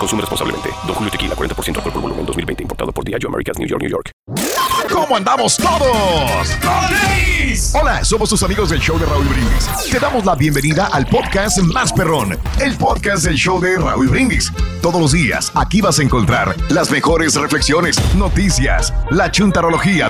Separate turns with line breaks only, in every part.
Consume responsablemente. Don Julio Tequila, 40% alcohol por volumen, 2020. Importado por Diageo Americas, New York, New York.
¿Cómo andamos todos? Hola, somos tus amigos del show de Raúl Brindis. Te damos la bienvenida al podcast Más Perrón, el podcast del show de Raúl Brindis. Todos los días aquí vas a encontrar las mejores reflexiones, noticias, la chuntarología,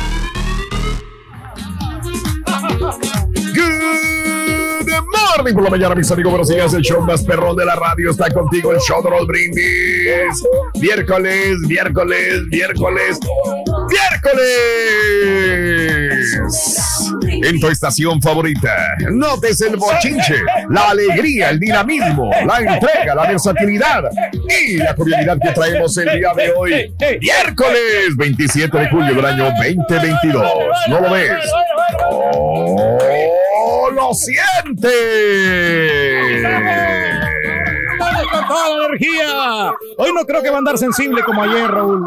Morning por la mañana, mis amigos. Buenos días. El show más perrón de la radio está contigo. El show de Raúl Brindis. Miércoles, miércoles, miércoles, miércoles. En tu estación favorita. Notes el bochinche, la alegría, el dinamismo, la entrega, la versatilidad y la cordialidad que traemos el día de hoy. Miércoles 27 de julio del año 2022. ¿No lo ves? ¡Oh, lo sientes!
Con toda la energía. Hoy no creo que va a andar sensible como ayer, Raúl.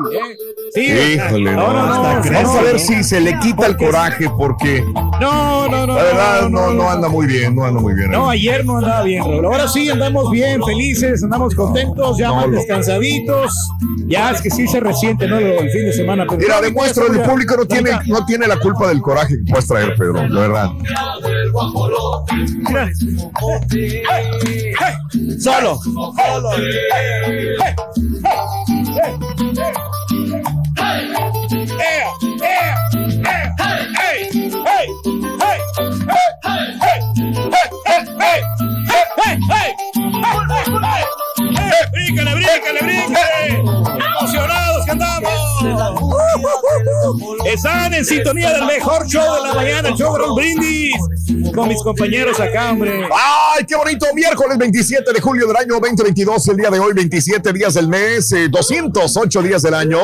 Sí,
Híjole, no,
no, no,
Vamos
no,
a ver si se le quita el coraje porque
No, no, no.
la verdad no, no anda muy bien, no anda muy bien.
No, ayer no andaba bien, Raúl. Ahora sí andamos bien, felices, andamos contentos, ya más descansaditos. Ya es que sí se resiente, ¿no? El fin de semana. pero-
Mira, demuestro, el público no tiene, no tiene la culpa del coraje que puedes traer, Pedro, la verdad.
Mira. Solo. Solo. ¡Bríncale, bríncale, bríncale! ¡Emocionados que andamos! Están en sintonía del mejor show de la mañana, el show de Brindis. Con mis compañeros acá, hombre.
¡Ay, qué bonito! Miércoles 27 de julio del año 2022, el día de hoy, 27 días del mes, eh, 208 días del año.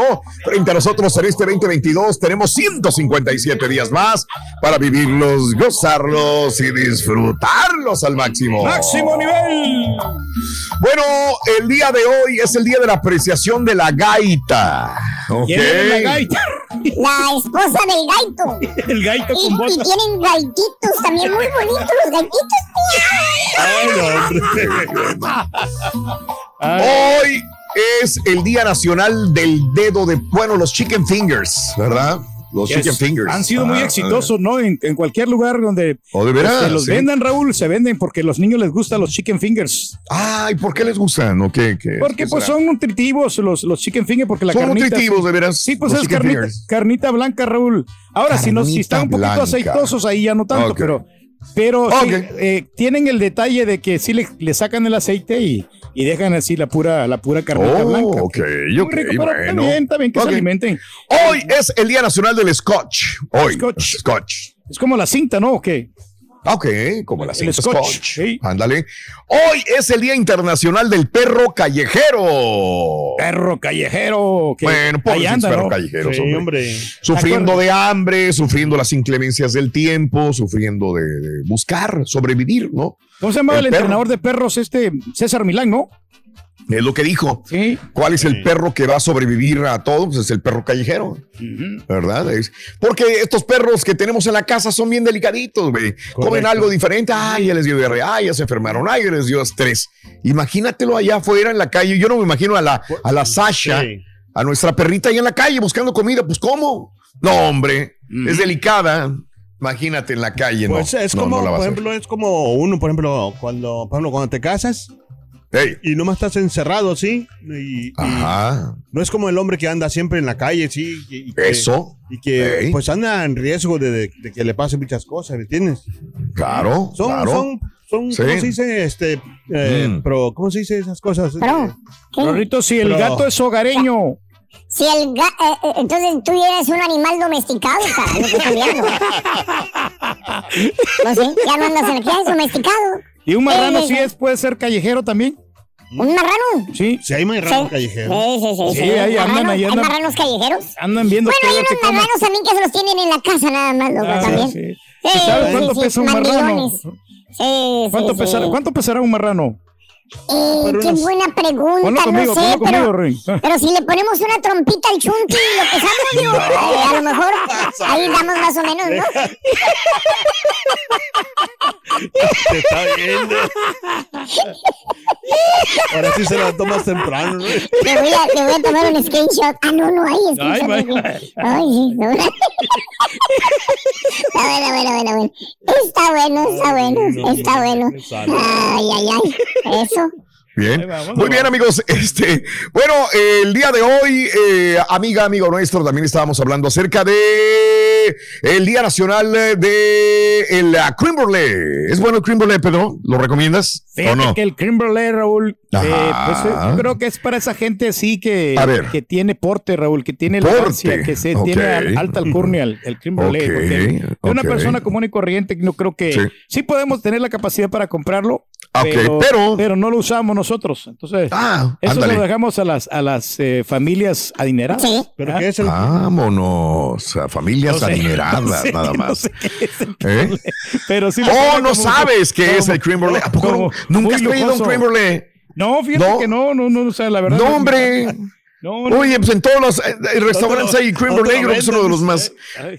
Frente a nosotros en este 2022 tenemos 157 días más para vivirlos, gozarlos y disfrutarlos al máximo.
¡Máximo nivel!
Bueno, el día de hoy es el día de la apreciación de la gaita. ¿ok?
¿Quién es la gaita?
La esposa del gaito.
El gaito
Y,
con
y tienen gaititos también muy bonitos los gaititos.
Hoy es el Día Nacional del Dedo de, bueno, los chicken fingers, ¿verdad? Los
Yes.
chicken fingers.
Han sido muy
Ah,
exitosos, ¿no? En, en cualquier lugar donde
¿O de veras?
este, los
Sí.
vendan, Raúl, se venden porque a los niños les gustan los chicken fingers.
Ay, ¿por qué les gustan? ¿O qué? qué-
Porque
qué
pues
será?
son nutritivos los, los chicken fingers porque la
Son
carnita...
nutritivos, de veras.
Sí, pues es carnita, carnita blanca, Raúl. Ahora, si, no, si están un poquito
blanca.
aceitosos, ahí ya no tanto, pero, pero sí, eh, tienen el detalle de que sí le, le sacan el aceite y, y dejan así la pura, la pura carnita
Oh,
blanca.
ok,
Muy
ok,
rico, pero está
bueno.
bien, está bien que se alimenten.
Hoy es el Día Nacional del Scotch. Hoy.
Scotch.
Scotch.
Es como la cinta, ¿no? ¿O qué?
Ok, como la cinta
Scotch.
Ándale. Hoy es el Día Internacional del Perro Callejero.
Perro callejero. Que
Bueno, pobres
anda,
perros
¿no?
callejeros,
Sí,
hombre.
hombre.
Sufriendo de hambre, sufriendo las inclemencias del tiempo, sufriendo de, de buscar sobrevivir, ¿no?
¿Cómo se llamaba
El
el, entrenador de perros este? César Milán, ¿no?
Es lo que dijo.
Sí.
¿Cuál es el perro que va a sobrevivir a todo? Pues es el perro callejero. ¿Verdad? Es- porque estos perros que tenemos en la casa son bien delicaditos, güey. Comen algo diferente. Ay, ya les dio diarrea. Ay, ya se enfermaron. Ay, ya les dio estrés. Imagínatelo allá afuera en la calle. Yo no me imagino a la, a la Sasha,
Sí.
a nuestra perrita ahí en la calle buscando comida. Pues, ¿cómo? No, hombre. Es delicada. Imagínate en la calle, ¿no?
Pues es
No,
como,
no
por ejemplo, es como uno, por ejemplo, cuando, por ejemplo, cuando te casas
Ey.
y nomás estás encerrado, ¿sí? Y, y
Ajá.
no es como el hombre que anda siempre en la calle, ¿sí? Y, y que,
Eso.
Y que, pues, anda en riesgo de, de- de que le pasen muchas cosas, ¿me entiendes?
Claro.
Son,
claro.
son, son,
Sí.
¿cómo se dice? Este, eh,
Mm.
pero, ¿cómo se dice esas cosas?
Rorrito, si el
Pero-
gato es hogareño.
Si el ga- eh, eh, entonces tú eres un animal domesticado, cara, lo que estoy viendo. No sé, ya no andas en el que es domesticado.
Y un marrano
Sí,
sí
sí,
es, puede ser callejero también.
¿Un marrano?
Sí.
Si hay más
Sí.
raro callejero.
Sí, sí, sí.
Sí, ahí andan,
¿Hay marranos callejeros?
Andan viendo
Bueno, hay unos marranos también que se los tienen en la casa nada más, loco,
Ah,
también.
sí.
Sí,
¿Sabes
sí,
cuánto
sí,
pesa un marrano?
Sí,
¿Cuánto,
sí,
pesará,
sí.
¿Cuánto pesará un marrano?
Eh,
Pero
qué
unos-
buena pregunta,
Ponlo conmigo,
no sé,
ponlo
pero,
conmigo,
pero si le ponemos una trompita al chunti y lo pesamos, digo, eh, a lo mejor ahí damos más o menos, ¿no?
Te está viendo. Ahora sí se la tomas temprano, ¿no?
Le voy, a, le voy a tomar un screenshot. Ah, no, no hay screenshot.
Ay,
aquí. Ay, sí, no. Está bueno, bueno, bueno, bueno. Está bueno, está bueno, está bueno. Ay, ay, ay. Eso.
Bien.
Vamos,
Muy bien, amigos. Este, bueno, eh, el día de hoy, eh, amiga, amigo nuestro, también estábamos hablando acerca de el Día Nacional de el creme brulee. ¿Es bueno el creme brulee, Pedro? ¿Lo recomiendas
Fíjate
o no?
que el creme brulee, Raúl, eh, pues, eh, yo creo que es para esa gente así que, que tiene porte, Raúl, que tiene elegancia, que se tiene al- alta alcurnia, el, el creme brulee.
Ok,
porque de una persona común y corriente, no creo que
Sí.
sí. podemos tener la capacidad para comprarlo, pero,
pero-
no lo usamos nosotros. Entonces,
Ah,
eso se lo dejamos a las, a las eh, familias adineradas.
Sí.
¿Pero
¿Ah?
qué es el
Vámonos a familias
No sé,
adineradas,
no sé,
nada
no
más.
sé qué es el
¿Eh?
Pero sí
Oh, no
como-
sabes qué es el creme brulee. ¿A poco no? nunca has traído un creme brulee?
No, fíjate
No.
que no, no, no, o sea, la verdad.
No, hombre.
No, no.
Oye, pues en todos los eh, eh, restaurantes hay
¿Dónde
brulee, creo que es uno de los más,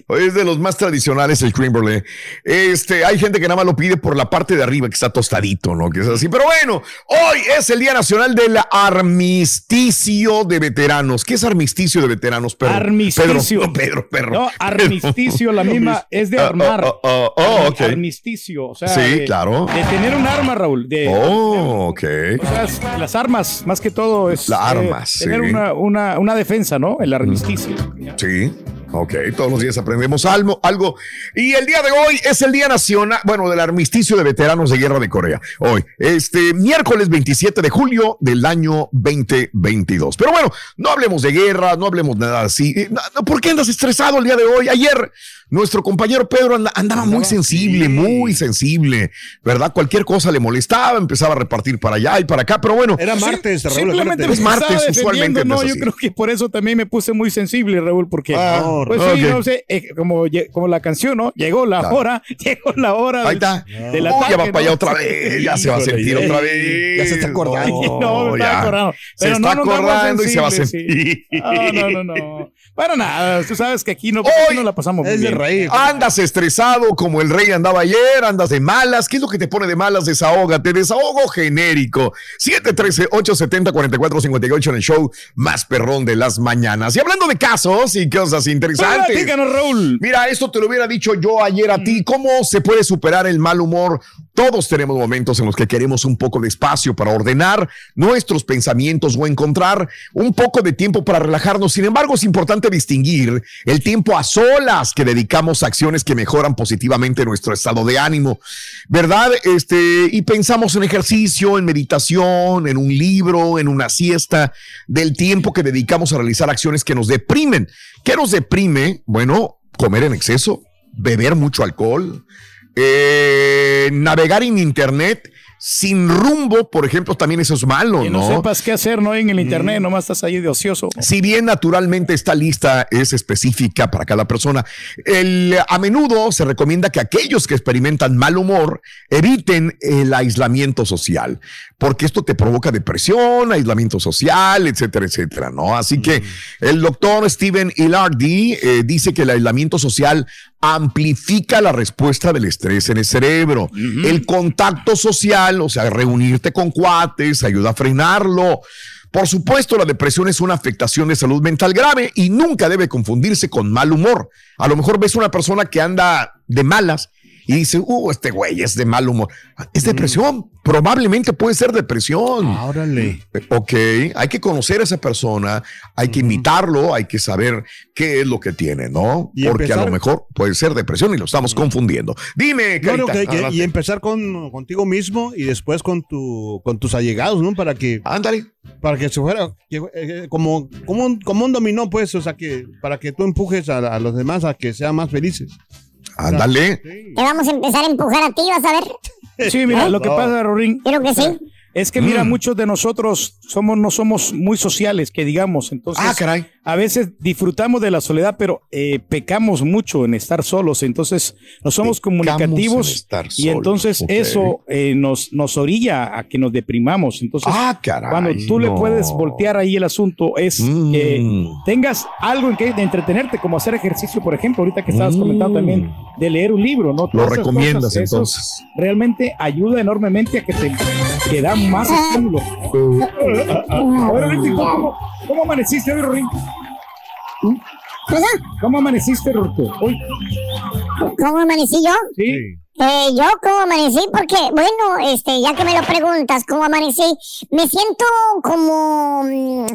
es de los más tradicionales el brulee. Este, hay gente que nada más lo pide por la parte de arriba que está tostadito, ¿no? Que es así. Pero bueno, hoy es el Día Nacional del Armisticio de Veteranos. ¿Qué es armisticio de veteranos, Pedro?
Armisticio.
Pedro, no, Pedro, perro.
No, armisticio, la misma, es de
Ah,
armar.
ah, ah, ah, oh, ok.
Armisticio, o sea.
Sí,
de,
claro.
De tener un arma, Raúl. De,
Oh, ok.
O sea, las armas, más que todo, es.
Las
eh,
armas,
Tener
sí.
Una, una, una defensa, ¿no? El armisticio.
Sí, ok, todos los días aprendemos algo, algo. Y el día de hoy es el Día Nacional, bueno, del Armisticio de Veteranos de Guerra de Corea. Hoy, este miércoles 27 de julio del año 2022. Pero bueno, no hablemos de guerra, no hablemos nada así. Eh, ¿Por qué andas estresado el día de hoy? Ayer, nuestro compañero Pedro anda- andaba muy sensible, muy sensible, ¿verdad? Cualquier cosa le molestaba, empezaba a repartir para allá y para acá, pero bueno.
Era martes, Raúl.
Simplemente
Es martes, usualmente
No, yo
así.
creo que por eso también me puse muy sensible, Raúl, porque.
Ah,
pues sí,
ok.
no sé, eh, como, la canción, ¿no? Llegó la
Claro.
hora, llegó la hora.
Ahí
del-
está.
del
Uy,
ataque,
ya va para allá otra vez, ya se va a sentir otra vez.
ya se está acordando.
No, me estaba
ya.
acordando.
Se
Pero
está
no
acordando y se va a sentir.
sí. No, no, no, no. Para nada, tú sabes que aquí no,
Hoy
aquí no la pasamos
Es de
bien.
rey.
Andas estresado como el rey andaba ayer, andas de malas. ¿Qué es lo que te pone de malas? Desahógate, desahogo genérico. 713-870-4458 en el show más perrón de las mañanas. Y hablando de casos y cosas interesantes.
Platícanos, Raúl.
Mira, esto te lo hubiera dicho yo ayer a ti. ¿Cómo se puede superar el mal humor? Todos tenemos momentos en los que queremos un poco de espacio para ordenar nuestros pensamientos o encontrar un poco de tiempo para relajarnos. Sin embargo, es importante distinguir el tiempo a solas que dedicamos a acciones que mejoran positivamente nuestro estado de ánimo, ¿verdad? Este, y pensamos en ejercicio, en meditación, en un libro, en una siesta, del tiempo que dedicamos a realizar acciones que nos deprimen. ¿Qué nos deprime? Bueno, comer en exceso, beber mucho alcohol, eh, navegar en internet sin rumbo, por ejemplo, también eso es malo,
Que no,
¿no?
sepas qué hacer, ¿no? En el internet, nomás estás ahí de ocioso.
Si bien naturalmente esta lista es específica para cada persona, el- a menudo se recomienda que aquellos que experimentan mal humor eviten el aislamiento social, porque esto te provoca depresión, aislamiento social, etcétera, etcétera, ¿no? Así que el doctor Steven Ilardi eh, dice que el aislamiento social amplifica la respuesta del estrés en el cerebro. El contacto social, o sea, reunirte con cuates, ayuda a frenarlo. Por supuesto, la depresión es una afectación de salud mental grave y nunca debe confundirse con mal humor. A lo mejor ves una persona que anda de malas y dice, uh, este güey es de mal humor. Es depresión. Probablemente puede ser depresión.
Órale.
Ok, hay que conocer a esa persona, hay que invitarlo, hay que saber qué es lo que tiene, ¿no?
Y
Porque a lo mejor puede ser depresión y lo estamos confundiendo. Dime, Carita,
que- que- y empezar con, contigo mismo y después con tu con tus allegados, ¿no? Para que
Ándale.
para que se fuera que, eh, como como un, como un dominó, pues, o sea que para que tú empujes a, a los demás a que sean más felices.
Ándale.
Te vamos a empezar a empujar a ti, vas a ver.
Sí, mira, lo que pasa, Rorín,
Creo que sí.
es que mira, muchos de nosotros somos, no somos muy sociales, que digamos. Entonces,
Ah, caray.
A veces disfrutamos de la soledad, pero eh, pecamos mucho en estar solos. Entonces, no somos
Pecamos
comunicativos
en estar
y entonces eso eh, nos, nos orilla a que nos deprimamos. Entonces,
Ah, caray.
cuando tú le puedes voltear ahí el asunto, es
Mm.
que tengas algo en que entretenerte, como hacer ejercicio, por ejemplo, ahorita que estabas
Mm.
comentando también de leer un libro, ¿no?
Lo
Todas
recomiendas
cosas,
entonces.
Realmente ayuda enormemente a que te, te da más estímulo. ¿cómo, amaneciste hoy?
¿Cosa?
¿Cómo amaneciste? Hoy,
¿Cómo amanecí yo?
sí.
Eh, yo cómo amanecí, porque, bueno, este, ya que me lo preguntas, cómo amanecí, me siento como, mm,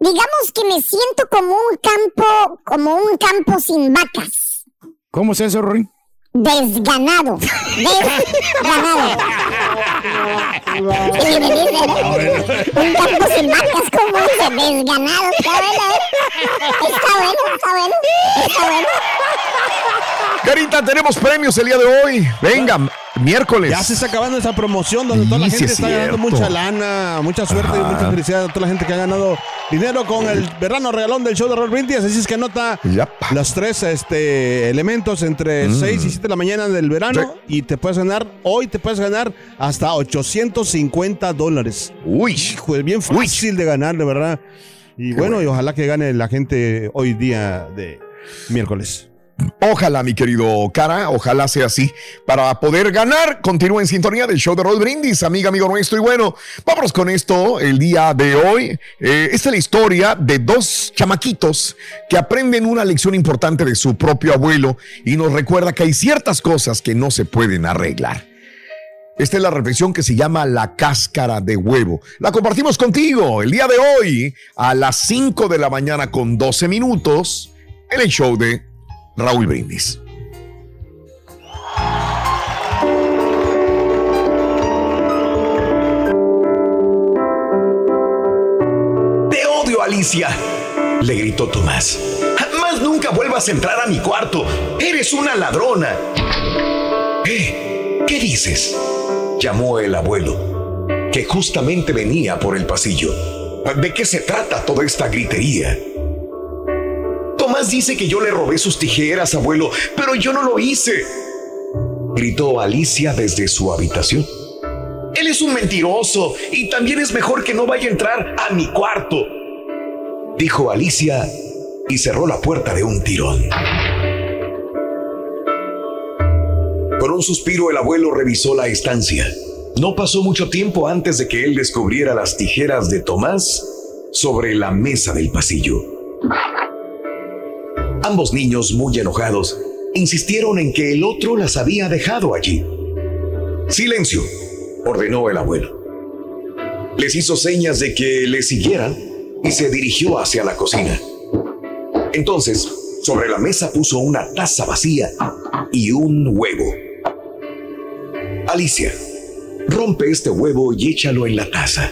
digamos que me siento como un campo, como un campo sin vacas.
¿Cómo es eso, Rorín?
Desganado. Desganado. Un campo sin vacas, como desganado. Está bueno, ¿eh? Está bueno, está bueno, está bueno.
Carita, tenemos premios el día de hoy. Venga, miércoles.
Ya se está acabando esa promoción donde toda la gente
es
está ganando mucha lana, mucha suerte y mucha felicidad a toda la gente que ha ganado dinero con el verano regalón del show de Roll Brindis. Así es que anota
Yapa.
los tres este, elementos entre 6 y 7 de la mañana del verano
Mm. Sí.
y te puedes ganar, hoy te puedes ganar hasta 850 dólares.
Uy,
Hijo, es bien fácil de ganar, de verdad. Y bueno, y ojalá que gane la gente hoy día de miércoles.
Ojalá, mi querido Cara, ojalá sea así. Para poder ganar, continúa en sintonía del show de Roll Brindis, amiga, amigo nuestro. Y bueno, vámonos con esto el día de hoy. Eh, esta es la historia de dos chamaquitos que aprenden una lección importante de su propio abuelo y nos recuerda que hay ciertas cosas que no se pueden arreglar. Esta es la reflexión que se llama la cáscara de huevo. La compartimos contigo el día de hoy a las 5 de la mañana con 12 minutos en el show de Raúl Brindis.
Te odio, Alicia, le gritó Tomás. Jamás nunca vuelvas a entrar a mi cuarto. Eres una ladrona. ¿Eh? ¿Qué dices? llamó el abuelo, que justamente venía por el pasillo. ¿De qué se trata toda esta gritería? Dice que yo le robé sus tijeras, abuelo, pero yo no lo hice. Gritó Alicia desde su habitación. Él es un mentiroso y también es mejor que no vaya a entrar a mi cuarto, dijo Alicia y cerró la puerta de un tirón. Con un suspiro el abuelo revisó la estancia. No pasó mucho tiempo antes de que él descubriera las tijeras de Tomás sobre la mesa del pasillo. Ambos niños, muy enojados, insistieron en que el otro las había dejado allí. Silencio, ordenó el abuelo. Les hizo señas de que le siguieran y se dirigió hacia la cocina. Entonces, sobre la mesa puso una taza vacía y un huevo. Alicia, rompe este huevo y échalo en la taza.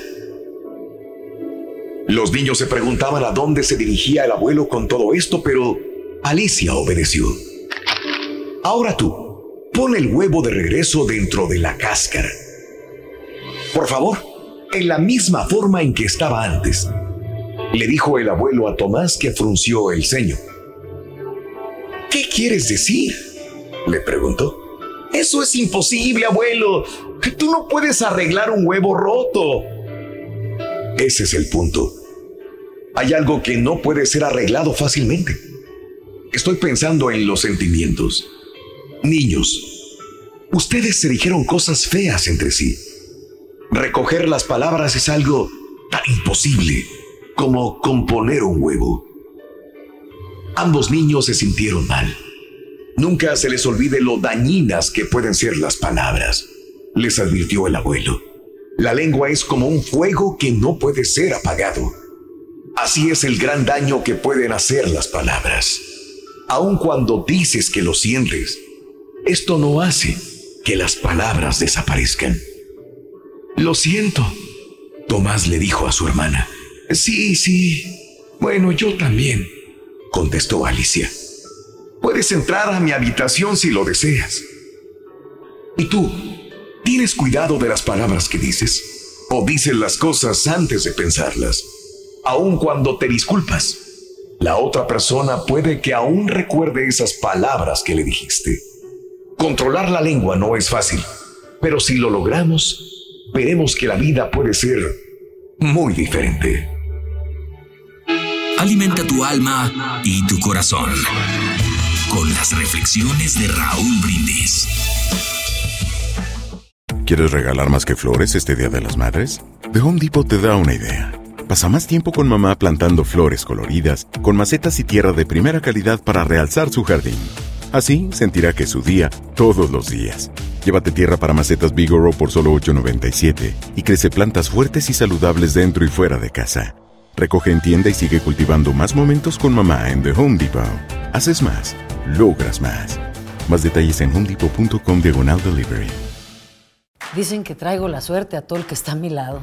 Los niños se preguntaban a dónde se dirigía el abuelo con todo esto, pero Alicia obedeció. Ahora tú, pon el huevo de regreso dentro de la cáscara.
por favor, en la misma forma en que estaba antes. Le dijo el abuelo a Tomás que frunció el ceño. ¿Qué quieres decir? Le preguntó. Eso es imposible, abuelo. Tú no puedes arreglar un huevo roto. Ese es el punto. Hay algo que no puede ser arreglado fácilmente. Estoy pensando en los sentimientos. Niños, ustedes se dijeron cosas feas entre sí. Recoger las palabras es algo tan imposible como componer un huevo. Ambos niños se sintieron mal. Nunca se les olvide lo dañinas que pueden ser las palabras, les advirtió el abuelo. La lengua es como un fuego que no puede ser apagado. Así es el gran daño que pueden hacer las palabras. Aun cuando dices que lo sientes, esto no hace que las palabras desaparezcan. Lo siento, Tomás le dijo a su hermana. Sí, sí. Bueno, yo también, contestó Alicia. Puedes entrar a mi habitación si lo deseas. ¿Y tú? ¿Tienes cuidado de las palabras que dices? ¿O dices las cosas antes de pensarlas? Aun cuando te disculpas, la otra persona puede que aún recuerde esas palabras que le dijiste. Controlar la lengua no es fácil, pero si lo logramos, veremos que la vida puede ser muy diferente.
Alimenta tu alma y tu corazón con las reflexiones de Raúl Brindis.
¿Quieres regalar más que flores este Día de las Madres? The Home Depot te da una idea. Pasa más tiempo con mamá plantando flores coloridas, con macetas y tierra de primera calidad para realzar su jardín. Así sentirá que es su día todos los días. Llévate tierra para macetas Bigoro por solo $8.97 y crece plantas fuertes y saludables dentro y fuera de casa. Recoge en tienda y sigue cultivando más momentos con mamá en The Home Depot. Haces más, logras más. Más detalles en homedepot.com diagonal delivery.
Dicen que traigo la suerte a todo el que está a mi lado.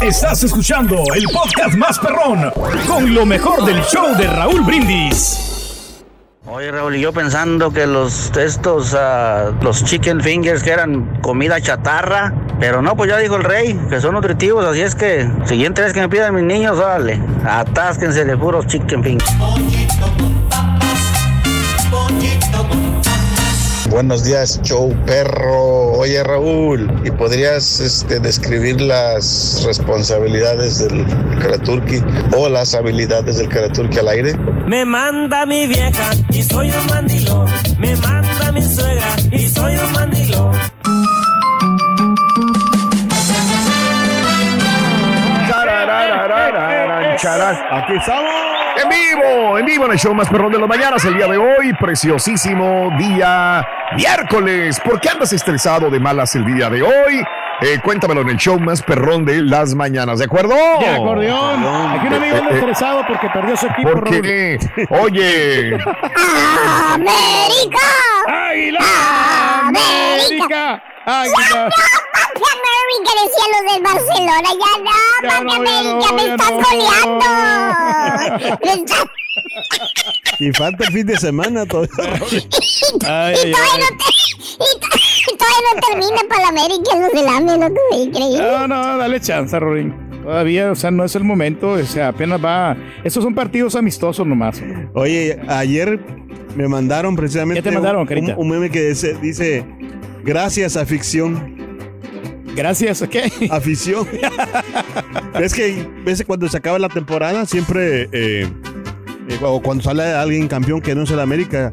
Estás escuchando el podcast más perrón con lo mejor del show de Raúl Brindis.
Oye, Raúl, y yo pensando que los estos, ah, los chicken fingers que eran comida chatarra, pero no, pues ya dijo el rey, que son nutritivos, así es que siguiente vez que me pidan mis niños, órale, atásquense de puros chicken fingers.
Buenos días, show perro. Oye, Raúl, ¿y podrías este, describir las responsabilidades del Karaturki o las habilidades del Karaturki al aire?
Me manda mi vieja y soy un mandilón. Me manda mi suegra y soy un mandilón.
Aquí estamos. En vivo, en vivo en el show más perrón de las mañanas el día de hoy. Preciosísimo día miércoles. ¿Por qué andas estresado de malas el día de hoy? Eh, cuéntamelo en el show más perrón de las mañanas, ¿de acuerdo?
De acordeón. Aquí un amigo anda
Eh, eh,
estresado porque perdió su equipo.
¿Por qué? Oye,
¡América!
¡Águila!
¡América!
¡Águila!
¡Papi América! Decían los del Barcelona. Ya no,
Ya
papi
no,
América,
no,
me estás
no.
goleando. Me estás-
Y falta el fin de semana todavía.
Ay, ay,
Y todavía no te- y to- y todavía no termina para la América los del AME, loco, increíble.
No, no, dale chance, Rorín. Todavía, o sea, no es el momento, o sea, apenas va. Esos son partidos amistosos nomás.
Oye, ayer me mandaron precisamente
¿Qué te mandaron,
un, meme que dice, dice, gracias afición.
Gracias, ¿a qué?
Afición. es que ves cuando se acaba la temporada siempre eh, o cuando sale alguien campeón que no es el América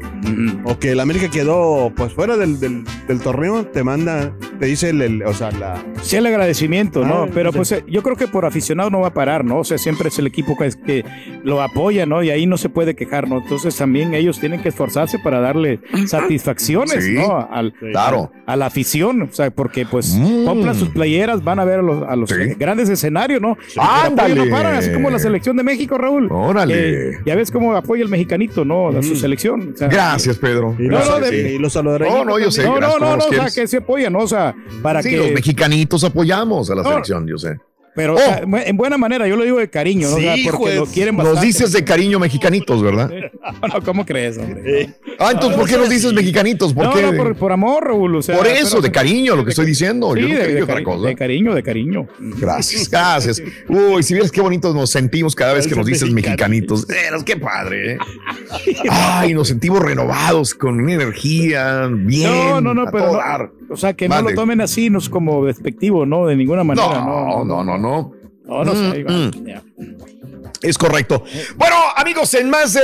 o que el América quedó pues fuera del, del- del torneo te manda te dice el, el- o sea la
Sí, el agradecimiento, ¿no? Pero pues eh, yo creo que por aficionado no va a parar, ¿no? O sea, siempre es el equipo que, es- que lo apoya, ¿no? Y ahí no se puede quejar, ¿no? Entonces también ellos tienen que esforzarse para darle satisfacciones,
Sí,
¿no? Al,
claro.
A, a la afición, o sea, porque pues
Mm.
compran sus playeras, van a ver a los, a los grandes escenarios, ¿no? Apoyo
¡Ándale!
No paran, así como la selección de México, Raúl.
Órale.
Eh, ya ves cómo apoya el mexicanito, ¿no? A su selección. o sea,
Gracias, Pedro.
No, no,
Gracias,
de-
sí.
Y los salvadoreños.
No, no, yo sé.
No, no, no,
¿cómo
no, o sea, que se apoya, ¿no? O sea, para
Sí,
que...
los mexicanitos apoyamos a la
No.
selección, yo sé.
Pero o sea, en buena manera, yo lo digo de cariño, ¿no? O sea,
Sí,
porque
juez.
lo quieren
Nos
bastante.
dices de cariño mexicanitos, ¿verdad?
No, no, ¿cómo crees, hombre?
Ah, entonces, ¿por qué nos dices mexicanitos? ¿Por
no,
qué?
no, por, por amor, Raúl. O sea,
Por eso,
pero-
de cariño, lo que estoy diciendo.
Sí,
Yo nunca
de,
otra cosa.
de cariño, de cariño.
Gracias, gracias. Uy, si vieras qué bonitos nos sentimos cada vez que nos dices mexicanitos. Veras, qué padre. ¿eh? Ay, nos sentimos renovados, con una energía, bien.
No, no, no, pero no. O sea, que no lo tomen así, no es como despectivo, ¿no? De ninguna manera,
No,
no.
no, no, no.
No, no sé, ahí va.
Mm, Es correcto. Bueno, amigos, en más de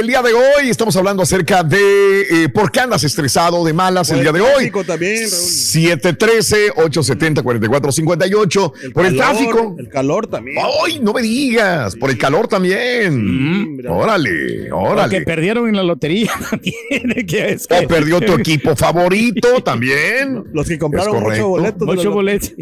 el día de hoy estamos hablando acerca de eh, por qué andas estresado de malas el día de hoy.
tráfico también, Raúl.
713-870-4458. Por el tráfico.
El calor también.
¡Ay, no me digas! Por el calor también. Órale,
O que
órale.
perdieron en la lotería también. que es
O perdió tu equipo favorito también.
Los que compraron ocho boletos. la-
boletos.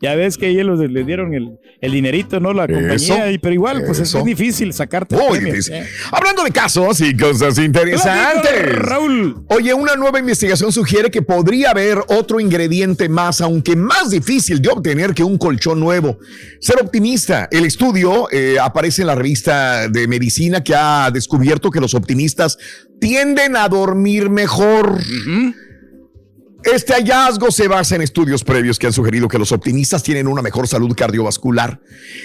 Ya ves que ellos les, dieron el, el dinerito, ¿no? La compañía.
Eso,
y, pero igual, pues es
eso.
muy difícil sacarte.
Muy difícil.
¿eh?
Hablando de casos y cosas interesantes.
Raúl.
Oye, una nueva investigación sugiere que podría haber otro ingrediente más, aunque más difícil de obtener que un colchón nuevo. Ser optimista. El estudio eh, aparece en la revista de medicina que ha descubierto que los optimistas tienden a dormir mejor. Este hallazgo se basa en estudios previos que han sugerido que los optimistas tienen una mejor salud cardiovascular.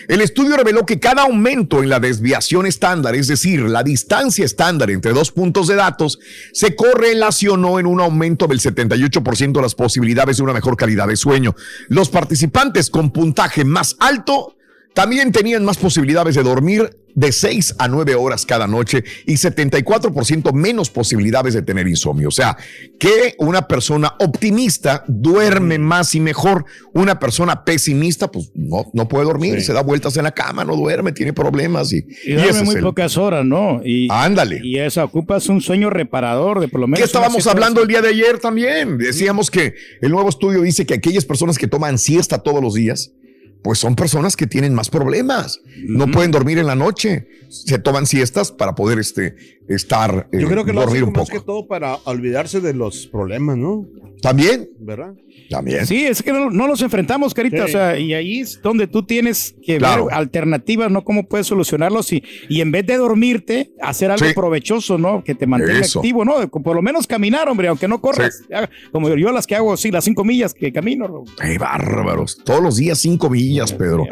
El estudio reveló que cada aumento en la desviación estándar, es decir, la distancia estándar entre dos puntos de datos, se correlacionó en un aumento del 78% de las posibilidades de una mejor calidad de sueño. Los participantes con puntaje más alto también tenían más posibilidades de dormir de 6 a 9 horas cada noche y 74% menos posibilidades de tener insomnio. O sea, que una persona optimista duerme más y mejor. Una persona pesimista, pues no, no puede dormir, se da vueltas en la cama, no duerme, tiene problemas. Y,
Y
y
duerme muy
el-
pocas horas, ¿no? Y,
Ándale.
Y eso, ocupas un sueño reparador de por lo menos.
¿Qué estábamos hablando el día de ayer también? Decíamos que el nuevo estudio dice que aquellas personas que toman siesta todos los días, pues son personas que tienen más problemas. No pueden dormir en la noche. Se toman siestas para poder este, estar, eh,
Yo creo que lo
dormir
hacen
un
más
poco.
que todo para olvidarse de los problemas, ¿no?
También,
¿Verdad?
también.
Sí, es que no, no los enfrentamos, Carita.
Sí.
O sea, y ahí es donde tú tienes que
Claro.
ver alternativas, ¿no? Cómo puedes solucionarlos y, y en vez de dormirte, hacer algo
Sí.
provechoso, ¿no? Que te mantenga
Eso.
activo, ¿no? Por lo menos caminar, hombre, aunque no corras. Como yo las que hago, sí, las cinco millas que camino.
¡Qué bárbaros! Todos los días cinco millas, Pedro.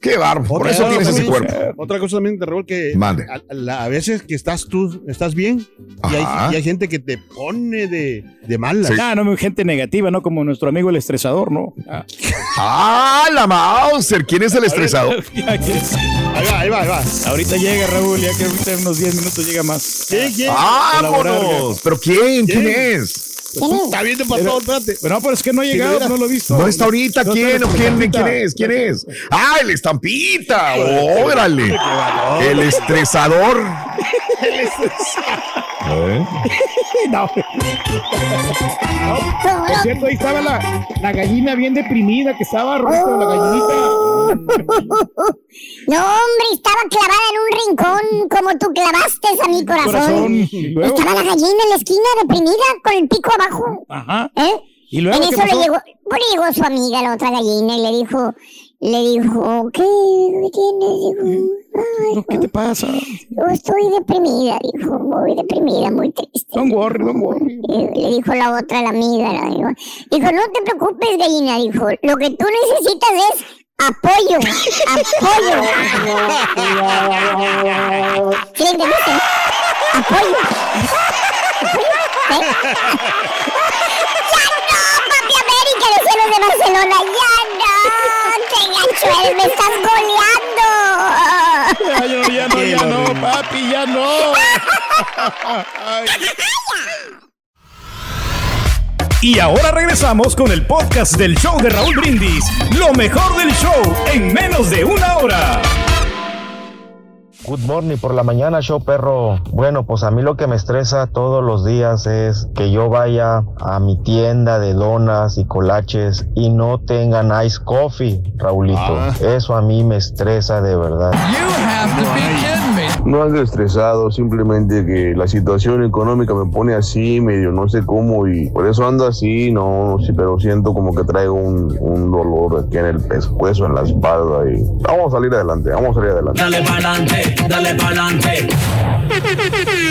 ¡Qué bárbaro! Por eso tienes ese cuerpo.
Otra cosa también, de Raúl, que a, a la- a veces que estás tú, estás bien, y hay,
Ajá.
y hay gente que te pone de, de malas.
Ah, no, gente negativa, ¿no? Como nuestro amigo el estresador, ¿no? Ah.
¡Ah, la Mauser! ¿Quién es el estresado?
Ya que es-
Ahí va, ahí va, ahí va.
ahorita llega Raúl, ya que ahorita en unos 10 minutos llega más.
¿Quién, quién?
¡Vámonos! ¿Pero quién? ¿Quién es?
Está viendo para todo, espérate.
Pero no, pero es que no ha llegado, no lo he visto.
¿Dónde está ahorita?
No
¿Quién?
está
¿O
la
quién. ¿Quién es? ¿Quién es? ¡Ah, el estampita! ¡Órale! El estresador. ¿Eh?
No. No, Por cierto, ahí estaba la, la gallina bien deprimida, que estaba roto, la gallinita.
No, hombre, estaba clavada en un rincón como tú clavaste a mi corazón. Estaba la gallina en la esquina deprimida con el pico abajo.
Ajá.
¿Eh?
¿Y luego
en eso le llegó, pues le llegó su amiga, la otra gallina, y le dijo, le dijo, ¿qué, ¿Qué tienes? Dijo, "Ay,
¿Qué te pasa?
yo estoy deprimida, dijo, muy deprimida, muy triste.
Don't worry, don't worry.
Eh, Le dijo la otra, la amiga, la dijo, dijo, no te preocupes, gallina, dijo, lo que tú necesitas es apoyo, apoyo. ¿Sí entendiste? Apoyo. ¿Eh? ¡Ya no, papi América de de Barcelona! ¡Ya no! ¡Me estás goleando!
Ya, no, ya no, ya no, papi, ya no. Ay.
Y ahora regresamos con el podcast del show de Raúl Brindis. Lo mejor del show en menos de una hora.
Good morning por la mañana, show perro. Bueno, pues a mí lo que me estresa todos los días es que yo vaya a mi tienda de donas y colaches y no tengan ice coffee, Raulito.
Ah.
Eso a mí me estresa de verdad.
No ando estresado, simplemente que la situación económica me pone así, medio no sé cómo, y por eso ando así, no, sí, pero siento como que traigo un, un dolor aquí en el pescuezo, en la espalda, y vamos a salir adelante, vamos a salir adelante.
Dale pa'lante, dale pa'lante.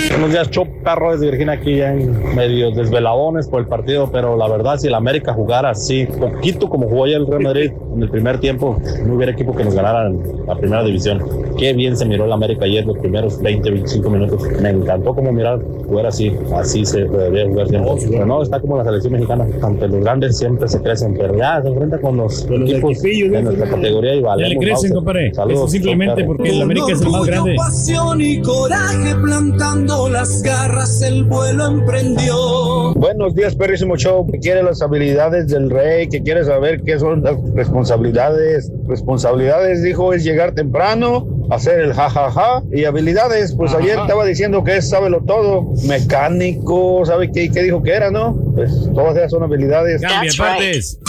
Buenos días, Chop Perro desde Virginia, aquí ya en medio desveladones por el partido, pero la verdad, si el América jugara así, poquito como jugó ayer el Real Madrid en el primer tiempo, no hubiera equipo que nos ganara en la primera división. Qué bien se miró el América ayer los primeros 20, 25 minutos. Me encantó como mirar jugar así, así se debe jugar siempre. Pero no, está como la selección mexicana, ante los grandes siempre se crecen, pero ya se enfrenta con los, equipos de nuestra categoría y valemos.
le crecen, compadre.
Saludos,
Eso simplemente
Perro.
porque el América es el más grande.
pasión y coraje plantando las garras el vuelo emprendió.
Buenos días, perrísimo show. Que quiere las habilidades del rey, que quiere saber qué son las responsabilidades. Responsabilidades, dijo, es llegar temprano, hacer el jajaja. Y habilidades, pues ayer estaba diciendo que es sábelo todo. Mecánico, ¿sabe qué, qué dijo que era, no? Pues todas esas son habilidades.
Cambia partes.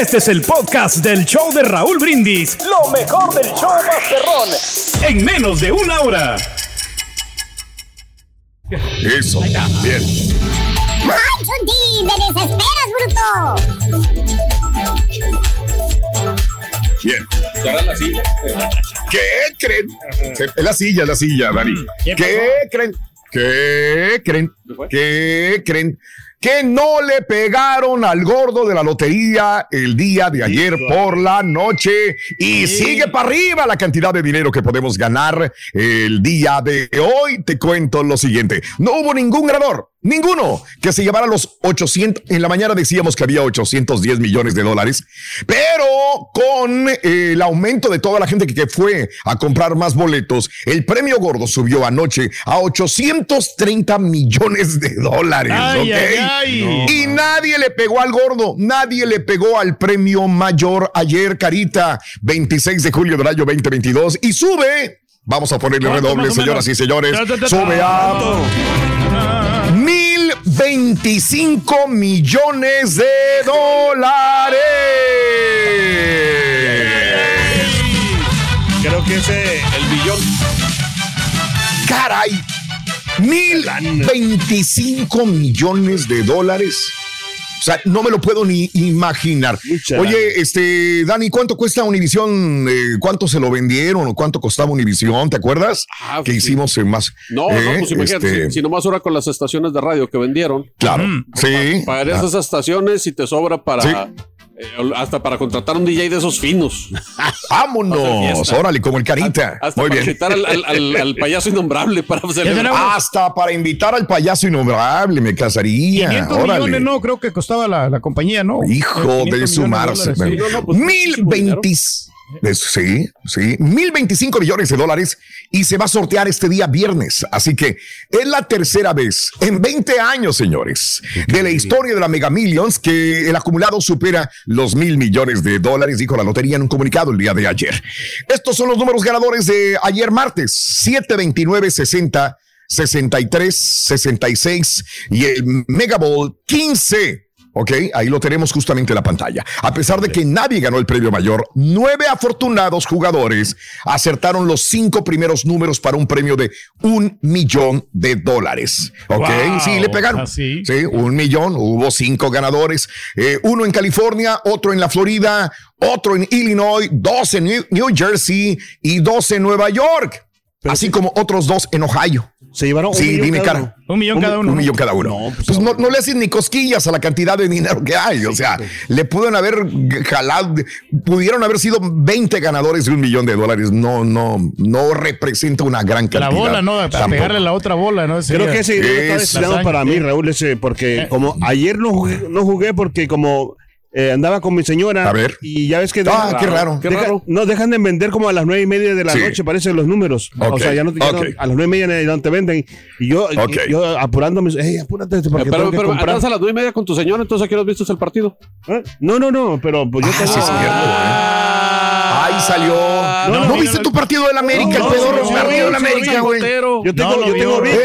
Este es el podcast del show de Raúl Brindis. Lo mejor del show Masterrón. En menos de una hora.
Eso. Bien.
¡Ay, Chunti! ¡Me desesperas, bruto!
¿Qué creen? Es la silla, es la silla, Dani. ¿Qué creen? ¿Qué creen? ¿Qué creen? Que no le pegaron al gordo de la lotería el día de ayer por la noche y sigue para arriba la cantidad de dinero que podemos ganar el día de hoy. Te cuento lo siguiente. No hubo ningún ganador, ninguno, que se llevara los 800. En la mañana decíamos que había 810 millones de dólares, pero con eh, el aumento de toda la gente que, que fue a comprar más boletos, el premio gordo subió anoche a 830 millones de dólares.
Ay,
¿ok?
ay, ay.
Y nadie le pegó al gordo, nadie le pegó al premio mayor ayer, Carita, 26 de julio del año 2022, y sube. Vamos a ponerle
¿Cuánto,
redoble, señoras y señores. Sube a 1025 millones de dólares.
Creo que ese, el billón.
Caray, 1025 millones de dólares. O sea, no me lo puedo ni imaginar. Oye, este, Dani, ¿cuánto cuesta Univision? Eh, ¿Cuánto se lo vendieron o cuánto costaba Univision? ¿Te acuerdas?
Ah,
que
sí.
hicimos en más.
No,
eh,
no, pues imagínate,
este,
si, si nomás ahora con las estaciones de radio que vendieron.
Claro, sí.
Pagarías
Ah.
esas estaciones y te sobra para.
Sí.
Eh, hasta para contratar un DJ de esos finos.
Vámonos, órale, como el carita.
Hasta
Muy
para
bien.
quitar al, al- al- al payaso innombrable para.
Hasta para invitar al payaso innombrable, me casaría.
500
Órale.
millones, no, creo que costaba la, la compañía, ¿no?
Hijo
500
de su Marce.
dólares, sí. No, no, pues,
Mil veintis. Es- Sí, sí, mil veinticinco millones de dólares y se va a sortear este día viernes. Así que es la tercera vez en 20 años, señores, de la historia de la Mega Millions que el acumulado supera los mil millones de dólares, dijo la lotería en un comunicado el día de ayer. Estos son los números ganadores de ayer martes: 7, 29, 60, 63, 66 y el Mega Ball 15. Ok, ahí lo tenemos justamente en la pantalla. A pesar de que nadie ganó el premio mayor, nueve afortunados jugadores acertaron los cinco primeros números para un premio de un millón de dólares. Ok,
Wow,
sí, le pegaron.
así.
Sí, un millón. Hubo cinco ganadores. Eh, uno en California, otro en la Florida, otro en Illinois, dos en New, New Jersey y dos en Nueva York. así como otros dos en Ohio.
Se llevaron un
Sí,
millón
dime,
cada
cara.
uno.
Un millón cada uno.
Un millón cada uno. pues no, no le hacen ni cosquillas a la cantidad de dinero que hay. O sea, le pudieron haber jalado, pudieron haber sido 20 ganadores de un millón de dólares. No, no, no representa una gran
La
cantidad.
bola, ¿no? Para
Tampoco.
pegarle la otra bola, ¿no?
Creo que ese dinero está
Es-
destinado
la
para mí, Raúl, ese, porque
Eh.
como ayer no jugué, no jugué porque como eh, andaba con mi señora.
A ver.
Y ya ves que.
Ah, qué raro.
Deja-
Qué raro.
No, dejan de vender como a las nueve y media de la
Sí.
noche, parecen los números. O
Ok,
sea, ya no, ya no-
ok.
a las nueve y media ya no te venden. Y yo, y-
Ok.
yo apurándome, hey, apúrate porque
pero
tengo que
pero andas a las nueve y media con tu señora, entonces ¿a qué hora viste el partido?
¿Eh? No, no, no, pero pues yo
Ah,
tengo.
sí, ¿eh? Ahí salió. ¿No,
no,
viste
no,
tu partido del América,
no,
el pedorro? partido del América, güey.
Yo tengo,
No,
yo
¿no?
VIX.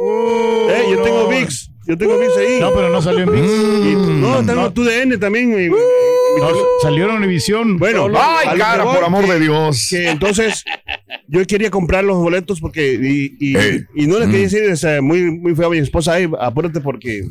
Uh,
Eh, yo tengo VIX. Yo tengo VIX ahí.
No, pero no salió en VIX.
Y- no, tengo tu DN también. y-
No, salió en Univisión.
Bueno,
Ay, cara, por amor
que-
de Dios.
Que entonces yo quería comprar los boletos porque y, y no le
Mm.
quería decir o sea, muy, muy feo a mi esposa, "Ay, apúrate porque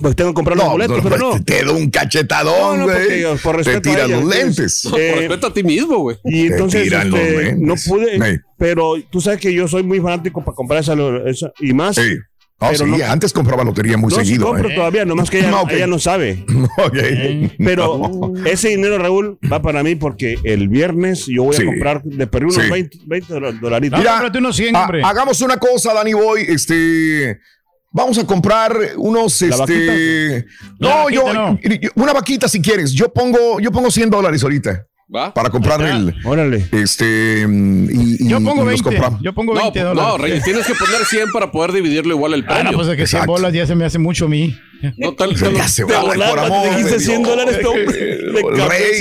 pues tengo que comprar los
No,
boletos,
no,
pero no.
Te, te doy un cachetadón,
No, no,
güey.
por
te
respeto a
tiran
ella,
los lentes.
No, por
Eh,
respeto a ti mismo, güey.
Y
Te
entonces
tiran los
este,
lentes.
no pude, pero tú sabes que yo soy muy fanático para comprar esa, esa- y más.
Sí. No,
Pero
sí,
no-
antes compraba lotería muy
no,
seguido.
compro
¿eh?
todavía, nomás que ella, no sabe. Pero ese dinero, Raúl, va para mí porque el viernes yo voy
Sí.
a comprar de Perú unos
Sí.
20, 20 dola- dolaritos.
Cómprate unos 100,
ha-
hombre.
hagamos una cosa, Dani Boy. Este. Vamos a comprar unos,
¿La
este.
La
No,
vaquita
yo,
no.
yo- Una vaquita si quieres. Yo pongo, yo pongo 100 dólares ahorita.
¿Va?
Para comprar el.
Órale.
Este. mm, Y, y-
Yo pongo
y los
20.
compramos.
Yo pongo
No,
20
no,
dólares.
Reyes, tienes que poner 100 para poder dividirlo igual el
Ah,
premio.
no, pues es que 100
Exacto.
bolas ya se me hace mucho a mí.
No, tal- tal-
Ya se
te volar-
por amor
dijiste
de
100
Dios.
dólares, no, cambió
rey.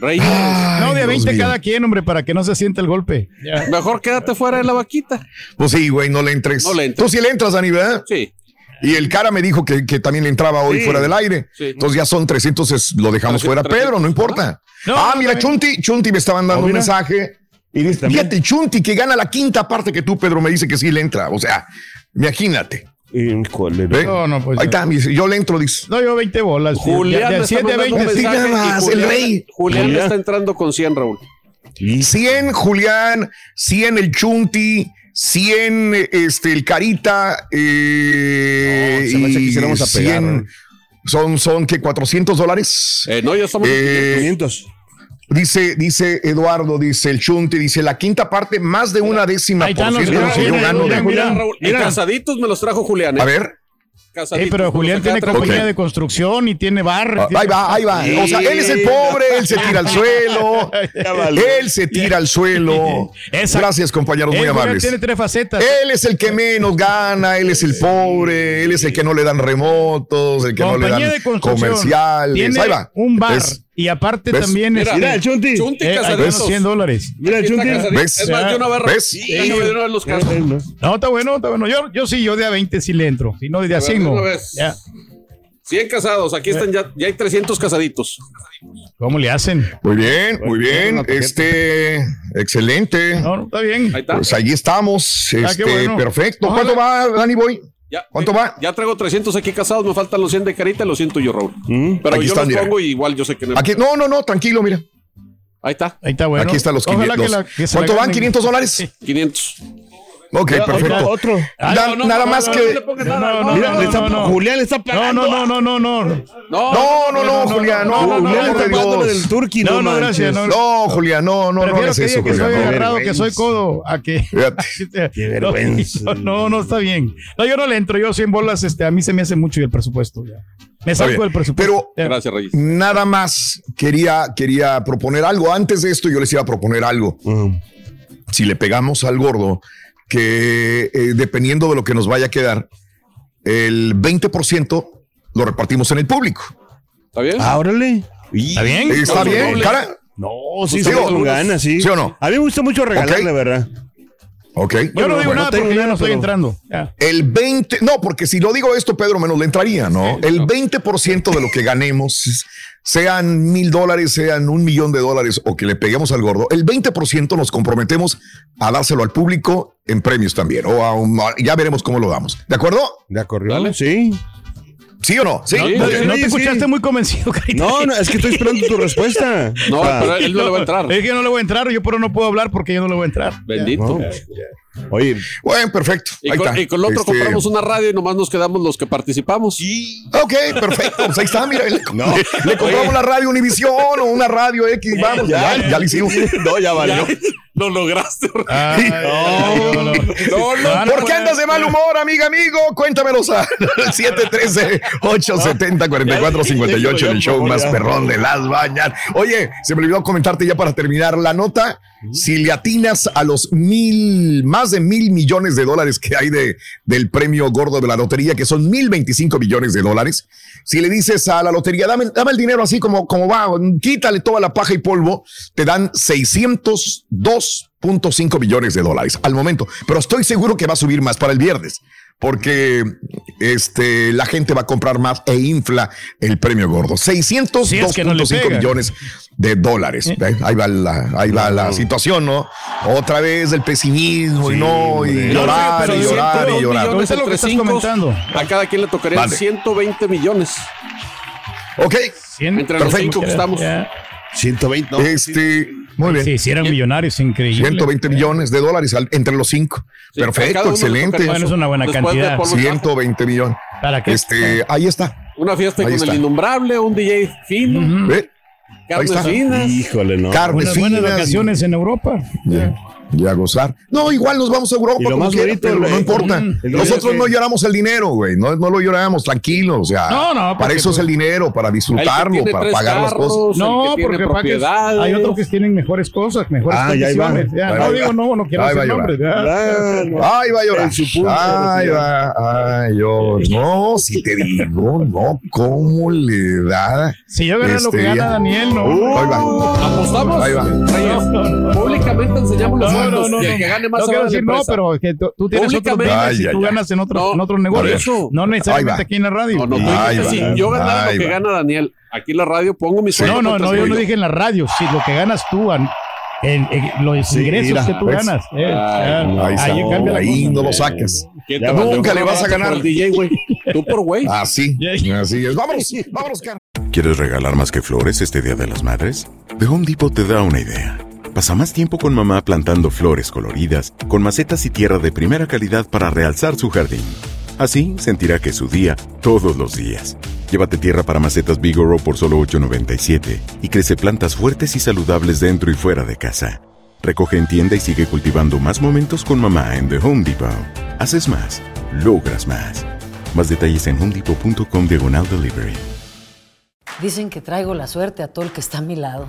Reyes,
Ay,
No, de a
Dios
20
mío.
cada quien, hombre, para que no se sienta el golpe. Ya.
mejor quédate fuera de la vaquita.
Pues sí, güey, no le entres.
No le entres.
Tú sí le entras, Dani, ¿verdad?
Sí.
Y el cara me dijo que, que también le entraba hoy
Sí.
fuera del aire.
Sí.
Entonces ya son 300, es- lo dejamos
300,
fuera. Pedro, no
300.
importa.
No,
ah,
no,
mira,
también.
Chunti, Chunti me estaban dando
Oh,
un mensaje. Y dice, fíjate, Chunti que gana la quinta parte que tú, Pedro, me dice que sí le entra. O sea, imagínate.
Híjole,
¿Ve?
No, no, pues
Ahí está, yo le entro, dice.
No, yo 20 bolas.
Julián
de,
me
de
está
7 a
mandando
20.
un
sí.
mensaje
nada
y
más, el
Julián,
rey.
Julián
Julián.
está entrando con 100, Raúl.
100 Julián, 100 el Chunti, 100 este, el Carita. Eh,
No, se me hace que
y
quisiéramos apegar,
100
¿no?
Son, son que 400 dólares.
Eh, no, ya estamos.
Eh,
500.
Dice, dice Eduardo, dice el Chunti, dice la quinta parte, más de una décima por ciento
mira,
gano.
mira,
mira, Raúl, casaditos me los trajo Julián. ¿eh?
A ver,
Casaditos,
Sí, pero Julián tiene compañía de construcción y tiene bar.
ah,
tiene-
ahí va, ahí va. O sea, él es el pobre, él se tira al suelo, él se tira al suelo.
Esa-
Gracias, compañeros,
Eh,
muy
Julián
amables.
tiene tres facetas.
Él es el que menos gana, él es el pobre, él es el que no le dan remotos, el que no le dan
de construcción.
comerciales.
Tiene
Ahí va.
un bar. Y aparte
¿Ves?
también
Mira,
este,
Mira, el Chunti.
Chunti
eh, ahí
casaditos.
van 100 dólares.
Mira, el Chunti.
casadito.
¿Ves?
Es más, yo vez.
¿Ves?
Sí, de una vez los casos.
No, está bueno, está bueno. Yo, yo sí, yo de a 20 sí le entro. Si no, de a
A ver,
100 no.
una vez.
Ya.
100 casados, aquí están ya, ya hay 300 casaditos.
¿Cómo le hacen?
Muy bien, muy bien. Este, excelente.
No, no, está bien.
Ahí está.
Pues ahí estamos.
Ah,
Este,
bueno.
perfecto.
Ojalá.
¿Cuánto va, Dani Boy?
Ya,
¿Cuánto
eh,
va?
Ya traigo 300 aquí casados, me faltan los 100 de carita y los 100 yo, Raúl. Pero
Aquí
yo
están,
los
mira.
pongo y igual yo sé que no.
Aquí, no, no, no, tranquilo, mira.
Ahí está,
Ahí está bueno.
Aquí están los
Ojalá
500.
que la- que se la
¿Cuánto van?
ganen.
¿500 dólares?
500.
Ok, perfecto.
otro.
Ah,
nada
no,
más
no,
que.
no le pongas nada,
No,
no,
no,
Mira,
no,
le está-
no, no.
Julián le está
No,
pagando.
no, no, no, no, no.
No,
No, no, no, Julián, no,
no, no,
por
Julián está pagando del Turqui,
No,
no,
gracias. No,
No, Julián, no, no, no
que diga que soy agarrado, que soy codo, a que.
Qué vergüenza.
No, no, no está bien. No, yo no le entro. Yo 100 bolas, este, a mí se me hace mucho y el presupuesto. Ya. Me
bien.
del presupuesto.
Pero.
Gracias, Reyes.
nada más quería, quería proponer algo. Antes de esto, yo les iba a proponer algo. Si le pegamos al gordo, que eh, dependiendo de lo que nos vaya a quedar, el 20% lo repartimos en el público.
¿Está bien?
Ah, órale.
¿Está bien?
¿Está
Doble.
bien, cara?
No, sí,
Sí, o-
ganas, sí.
¿Sí o no?
A mí me gusta mucho regalar, la verdad.
Ok.
Yo no
Bueno,
digo
bueno,
nada porque ya no estoy entrando. Ya.
El 20, no, porque si lo digo esto, Pedro menos le entraría, ¿no? El 20% de lo que ganemos, sean mil dólares, sean un millón de dólares o que le peguemos al gordo, el 20% nos comprometemos a dárselo al público en premios también. O a un- ya veremos cómo lo damos. ¿De acuerdo?
¿De acuerdo?
Dale.
Sí.
¿Sí o no? Sí.
No, no, no te
sí.
escuchaste muy convencido, Carita.
No, no, es que estoy esperando tu respuesta.
No,
Ah,
pero él no le va a entrar.
Es que yo no le voy a entrar, yo pero no puedo hablar porque yo no le voy a entrar.
Bendito.
no. Oye,
Bueno, perfecto.
Y
Ahí
con,
está.
y con lo otro
Este,
compramos una radio y nomás nos quedamos los que participamos.
Ok, perfecto. Pues ahí está, mira. Le, le compramos una radio Univisión o una radio X. Vamos, ya, ya, le hicimos.
no, ya valió.
Lo lograste.
Ay,
no,
no, no.
¿Por qué andas de mal humor, amiga, amigo? Cuéntamelos al 713-870-4458 en el show más perrón de las bañas. Oye, se me olvidó comentarte ya para terminar la nota. Si le atinas a los mil, más de mil millones de dólares que hay de, del premio gordo de la lotería, que son mil veinticinco millones de dólares, si le dices a la lotería, dame, dame el dinero así como, como va, quítale toda la paja y polvo, te dan 602.5 millones de dólares al momento. Pero estoy seguro que va a subir más para el viernes porque este, la gente va a comprar más e infla el premio gordo. 602.5 millones de dólares. ¿Ve? Ahí va la, ahí va la situación, ¿no? Otra vez el pesimismo y no, y
No,
llorar,
pero
y llorar,
102
y llorar.
millones
Eso es lo que
entre
estás
cinco,
comentando.
A cada quien le tocarían
Vale.
120 millones.
Ok,
Entre los cinco que estamos.
120, ¿no?
este, muy bien.
Sí, si eran millonarios, increíble.
120 millones de dólares al- entre los cinco.
Sí,
Perfecto, excelente.
Bueno, es una buena
Después de
cantidad.
polvo y
120 millones.
¿Para qué?
Este, ahí está.
Una fiesta
Ahí
con
está.
el innombrable, un DJ fino,
¿Ve? Ahí
carnes
está.
finas.
Híjole, no.
Carnes
Unas buenas vacaciones en Europa.
Ya, y a gozar. No, igual nos vamos a Europa.
Y lo
como
más
quiera,
bonito,
pero
el-
no importa.
el-
Nosotros no lloramos el dinero, güey. No, no lo lloramos, tranquilos. O sea,
No, no,
para eso es
pues,
el dinero, para disfrutarlo, para pagar las cosas.
No, porque
propiedades.
hay otros que tienen mejores cosas, mejores
Ah, ya va.
condiciones. Ya,
Ahí
no
va.
digo, no, no quiero
Ahí va
decir nombres. ya.
Ah, no.
Ay, va a llorar.
En su punto,
Ay, va. Ay, yo. No, si te digo, no, ¿cómo le da?
Si yo gano lo que
Este,
gana. Daniel, no.
Ahí va.
¿Apostamos?
Ahí va.
Públicamente enseñamos los
No, no, no,
y el
no.
que gane más
No quiero decir no, pero que tú, tú tienes otros bienes y
Ay,
tú
ay,
ganas en otros,
No,
en otros negocios.
eso.
No necesariamente aquí en la radio.
No, no, yo ganar
Ahí
lo que gana Daniel, aquí en la radio pongo mi sueldo.
No, no, no,
el
yo no dije en la radio, si lo que ganas tú, an- en, en los
Sí,
ingresos
mira,
que tú
¿ves?
ganas. eh,
Ay, no,
Ahí, está.
ahí cambia la
Ahí
cosa.
no lo sacas.
¿Quién
Ya
te
va,
mandó
nunca
un
le vas a ganar.
el DJ, güey. Tú por güey.
Así, así es. Vámonos, vámonos.
¿Quieres regalar más que flores este Día de las Madres? The Home Depot te da una idea. Pasa más tiempo con mamá plantando flores coloridas, con macetas y tierra de primera calidad para realzar su jardín. Así sentirá que es su día todos los días. Llévate tierra para macetas Bigoro por solo $8.97 y crece plantas fuertes y saludables dentro y fuera de casa. Recoge en tienda y sigue cultivando más momentos con mamá en The Home Depot. Haces más, logras más. Más detalles en homedepot.com diagonal delivery.
Dicen que traigo la suerte a todo el que está a mi lado.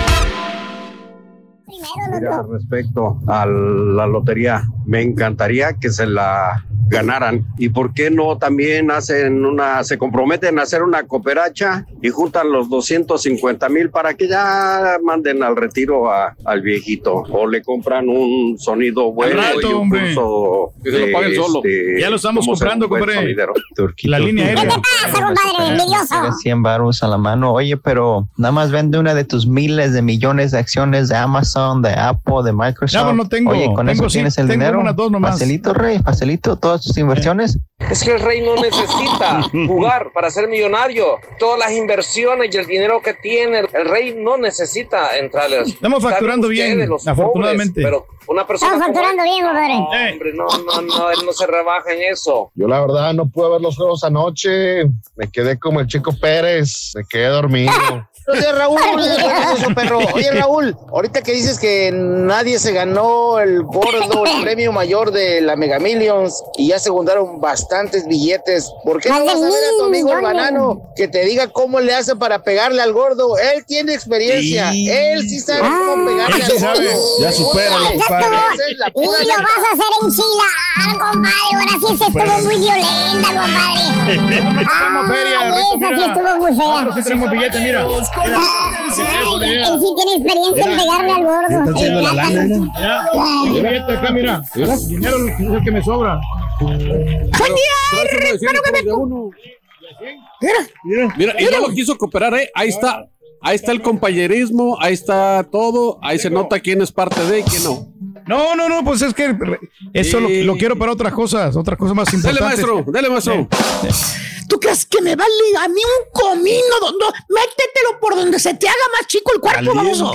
Mira, respecto a la lotería, me encantaría que se la ganaran. ¿Y por qué no también hacen una, se comprometen a hacer una cooperacha y juntan los 250 mil para que ya manden al retiro a- al viejito? O le compran un sonido bueno
rato,
y un
hombre.
curso.
Que se lo
de,
pague el solo.
este,
Ya lo estamos comprando, compadre.
sonidero.
La línea
¿Qué
aérea.
te pasa, compadre? Envidioso.
Tienes 100 baros a la mano. Oye, pero nada más vende una de tus miles de millones de acciones de Amazon, de Apple, de Microsoft.
No, no tengo.
Oye, con
Tengo
eso
sí,
tienes el
tengo
dinero.
unas dos nomás.
Facilito, Rey, facilito todas tus inversiones.
Es que el rey no necesita jugar para ser millonario. Todas las inversiones y el dinero que tiene, el rey no necesita entrarles.
Estamos facturando
ustedes,
bien,
los
afortunadamente.
pobres, pero una persona.
Estamos
como
facturando
él,
bien, compadre.
no, hombre, no, no, no, él no se rebaja en eso.
Yo la verdad no pude ver los juegos anoche. Me quedé como el chico Pérez. Me quedé dormido.
Oye, Raúl, eso, perro. Oye, Raúl, ahorita que dices que nadie se ganó el gordo, el premio mayor de la Mega Millions y ya se juntaron bastantes billetes, ¿por qué no vas a ver a tu amigo el banano que te diga cómo le hace para pegarle al gordo? Él tiene experiencia,
Sí.
él sí sabe cómo pegarle
él sí
al
sabe.
gordo.
Ya
Esa
compadre.
es la
Y lo vas a hacer enchilar, compadre. Ahora sí se estuvo muy violenta, compadre.
Feria,
Ah, esa sí
mira.
estuvo muy fea.
Sí tenemos billete, mira.
Él sí tiene experiencia en pegarle al gordo.
Está haciendo la lana, mira.
Ay.
el billete acá, mira. Dinero es el que me sobra.
Buen día, hermano, que me
Mira.
Mira, y no lo quiso cooperar, ¿eh? Ahí está. Ahí está el compañerismo, ahí está todo, ahí se nota quién es parte de y quién no.
No, no, no, pues es que eso lo, lo quiero para otras cosas, otras cosas más
Dale,
importantes.
maestro, dale, maestro.
¿Tú crees que me vale a mí un comino? No, no, métetelo por donde se te haga más chico el cuerpo, baboso.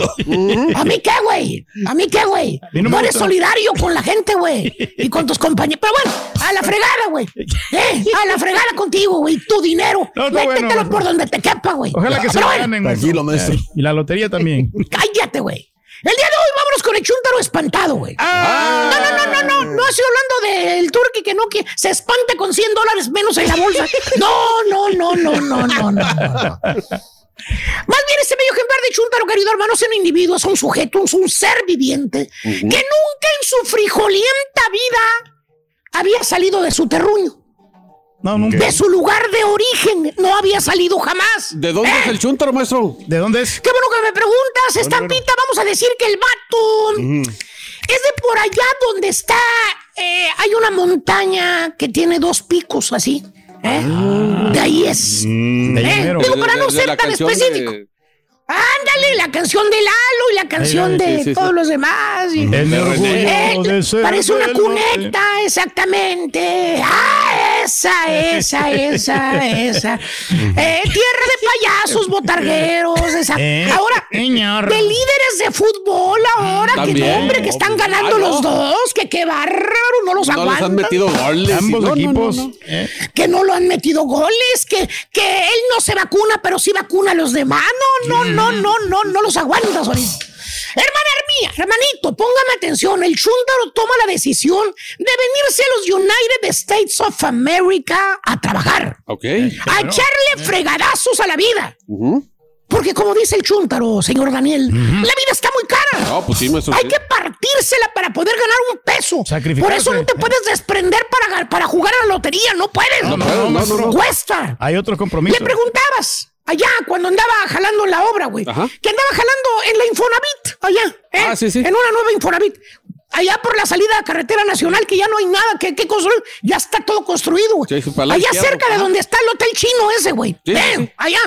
¿A mí qué, güey? ¿A mí qué, güey?
mí no
No,
me
eres
gusta.
solidario con la gente, güey. Y con tus compañeros. Pero bueno, a la fregada, güey. ¿Eh? A la fregada contigo, güey. Tu dinero.
No,
Métetelo
bueno,
por donde te quepa, güey.
Ojalá que se lo ganen. maestro. Y la lotería también.
Cállate, güey. El día de hoy vámonos con el chúntaro espantado, güey.
Ah.
No, no, no, no, no. No estoy hablando del turqui que no que se espanta con 100 dólares menos en la bolsa. No, no, no, no, no, no, no. no. Más bien, este medio ejemplar de chúntaro, querido hermano, es un individuo, es un sujeto, es un ser viviente que nunca en su frijolienta vida había salido de su terruño.
No, nunca.
De su lugar de origen. No había salido jamás.
¿De dónde es el chúntaro, maestro?
¿De dónde es?
Qué bueno que me preguntas, estampita. Vamos a decir que el vato es de por allá donde está. eh, hay una montaña que tiene dos picos así. ¿eh? De ahí es.
De ahí
¿Eh? Digo, para
De-
no
de
ser tan
de-
específico. Ándale, la canción de Lalo y la canción
Ay, ay,
de
sí, sí,
todos
sí.
los demás. y-
El orgullo
Eh,
de ser
parece una cuneta, exactamente. Ah, esa, esa, esa, esa. Eh, tierra de payasos, botargueros. Esa.
Eh,
Ahora,
señor.
de líderes de fútbol, ahora, que
También.
no, hombre, que están ganando
Ah, no.
los dos, que qué bárbaro, no los
No
aguantan.
han metido goles.
Ambos
no, no, no,
equipos.
no.
eh.
Que no lo han metido goles, que, que él no se vacuna, pero sí vacuna a los demás. No, no, no, no, no, no los aguantas ahorita. Hermana mía, hermanito, póngame atención. El chúndaro toma la decisión de venirse a los United States of America a trabajar,
Ok.
a echarle fregadazos a la vida. Porque como dice el chúntaro, señor Daniel, la vida está muy cara.
No, pues sí, maestro.
Hay
sí.
que partírsela para poder ganar un peso. Por eso no te puedes desprender para, para jugar a la lotería. No puedes.
No puedes, no, no, no.
Cuesta.
Hay otro compromiso.
Le preguntabas allá cuando andaba jalando en la obra, güey. Que andaba jalando en la Infonavit, allá. ¿eh?
Ah, sí, sí.
En una nueva Infonavit. Allá por la salida a carretera nacional, que ya no hay nada que, que construir. Ya está todo construido, güey.
Sí,
allá cerca de donde está el hotel chino ese, güey. Eh. Allá.